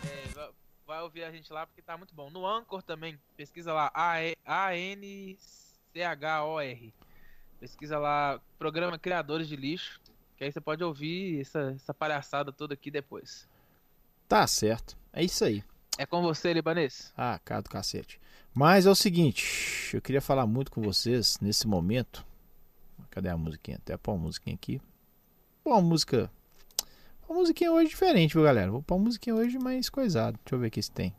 É, va- vai ouvir a gente lá porque tá muito bom. No Anchor também, pesquisa lá, A-N-C-H-O-R. Pesquisa lá, programa Criadores de Lixo, que aí você pode ouvir essa, essa palhaçada toda aqui depois. Tá certo. É isso aí. É com você, Libanês. Ah, cara do cacete. Mas é o seguinte, eu queria falar muito com vocês nesse momento. Cadê a musiquinha? Até pôr uma musiquinha aqui. Pô, uma música. Uma musiquinha hoje diferente, viu, galera? Vou pôr uma musiquinha hoje mais coisada. Deixa eu ver aqui se tem.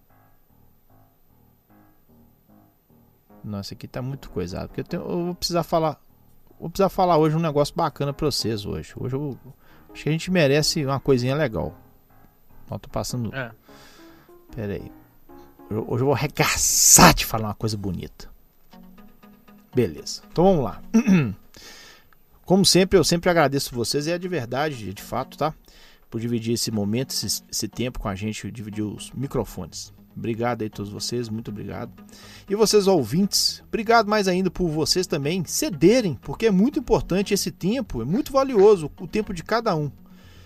Nossa, aqui tá muito coisado. Porque eu, tenho- eu vou precisar falar. Vou precisar falar hoje um negócio bacana pra vocês hoje. Hoje eu acho que a gente merece uma coisinha legal. Ó, tô passando. É. Pera aí. Eu- Hoje eu vou arregaçar de falar uma coisa bonita. Beleza. Então vamos lá. Como sempre, eu sempre agradeço vocês e é de verdade, de fato, tá? Por dividir esse momento, esse, esse tempo com a gente, dividir os microfones. Obrigado aí a todos vocês, muito obrigado. E vocês ouvintes, obrigado mais ainda por vocês também cederem, porque é muito importante esse tempo, é muito valioso o tempo de cada um.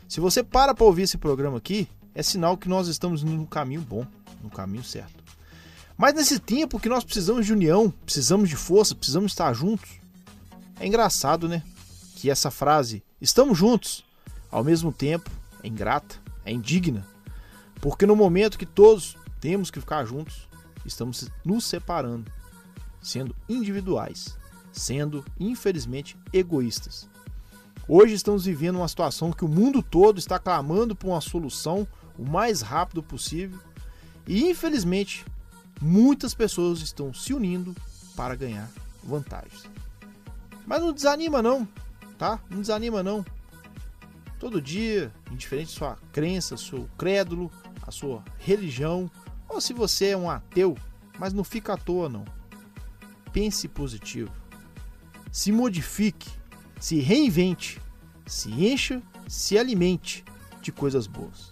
Se você para para ouvir esse programa aqui, é sinal que nós estamos no caminho bom, no caminho certo. Mas nesse tempo que nós precisamos de união, precisamos de força, precisamos estar juntos, é engraçado, né? Que essa frase, estamos juntos, ao mesmo tempo, é ingrata, é indigna. Porque no momento que todos temos que ficar juntos, estamos nos separando, sendo individuais, sendo, infelizmente, egoístas. Hoje estamos vivendo uma situação que o mundo todo está clamando por uma solução o mais rápido possível e, infelizmente, muitas pessoas estão se unindo para ganhar vantagens. Mas não desanima não, tá? Não desanima não. Todo dia, indiferente da sua crença, seu crédulo, a sua religião, ou se você é um ateu, mas não fica à toa não. Pense positivo. Se modifique, se reinvente, se encha, se alimente de coisas boas.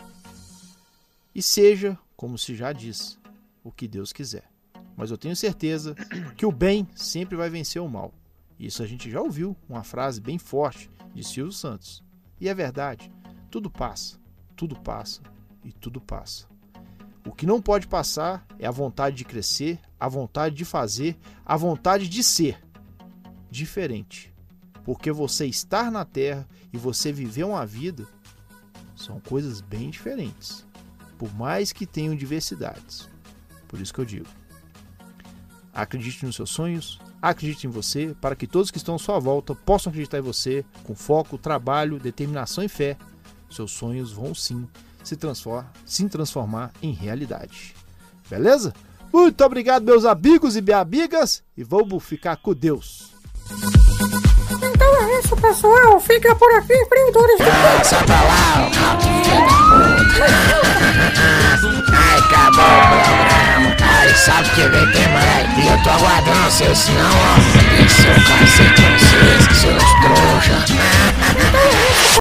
E seja, como se já diz, o que Deus quiser. Mas eu tenho certeza que o bem sempre vai vencer o mal. Isso a gente já ouviu, uma frase bem forte de Silvio Santos. E é verdade, tudo passa, tudo passa e tudo passa. O que não pode passar é a vontade de crescer, a vontade de fazer, a vontade de ser diferente. Porque você estar na Terra e você viver uma vida são coisas bem diferentes, por mais que tenham diversidades. Por isso que eu digo: acredite nos seus sonhos, acredite em você, para que todos que estão à sua volta possam acreditar em você, com foco, trabalho, determinação e fé. Seus sonhos vão sim se, transforma, se transformar em realidade. Beleza? Muito obrigado, meus amigos e minhas amigas, e vamos ficar com Deus. Então é isso, pessoal. Fica por aqui, empreendedores pra lá, Ai, acabou o programa. Ai, sabe que vem tem mais. E eu tô aguardando vocês, senão, ó. Esse é o cacete, vocês, seus trouxa.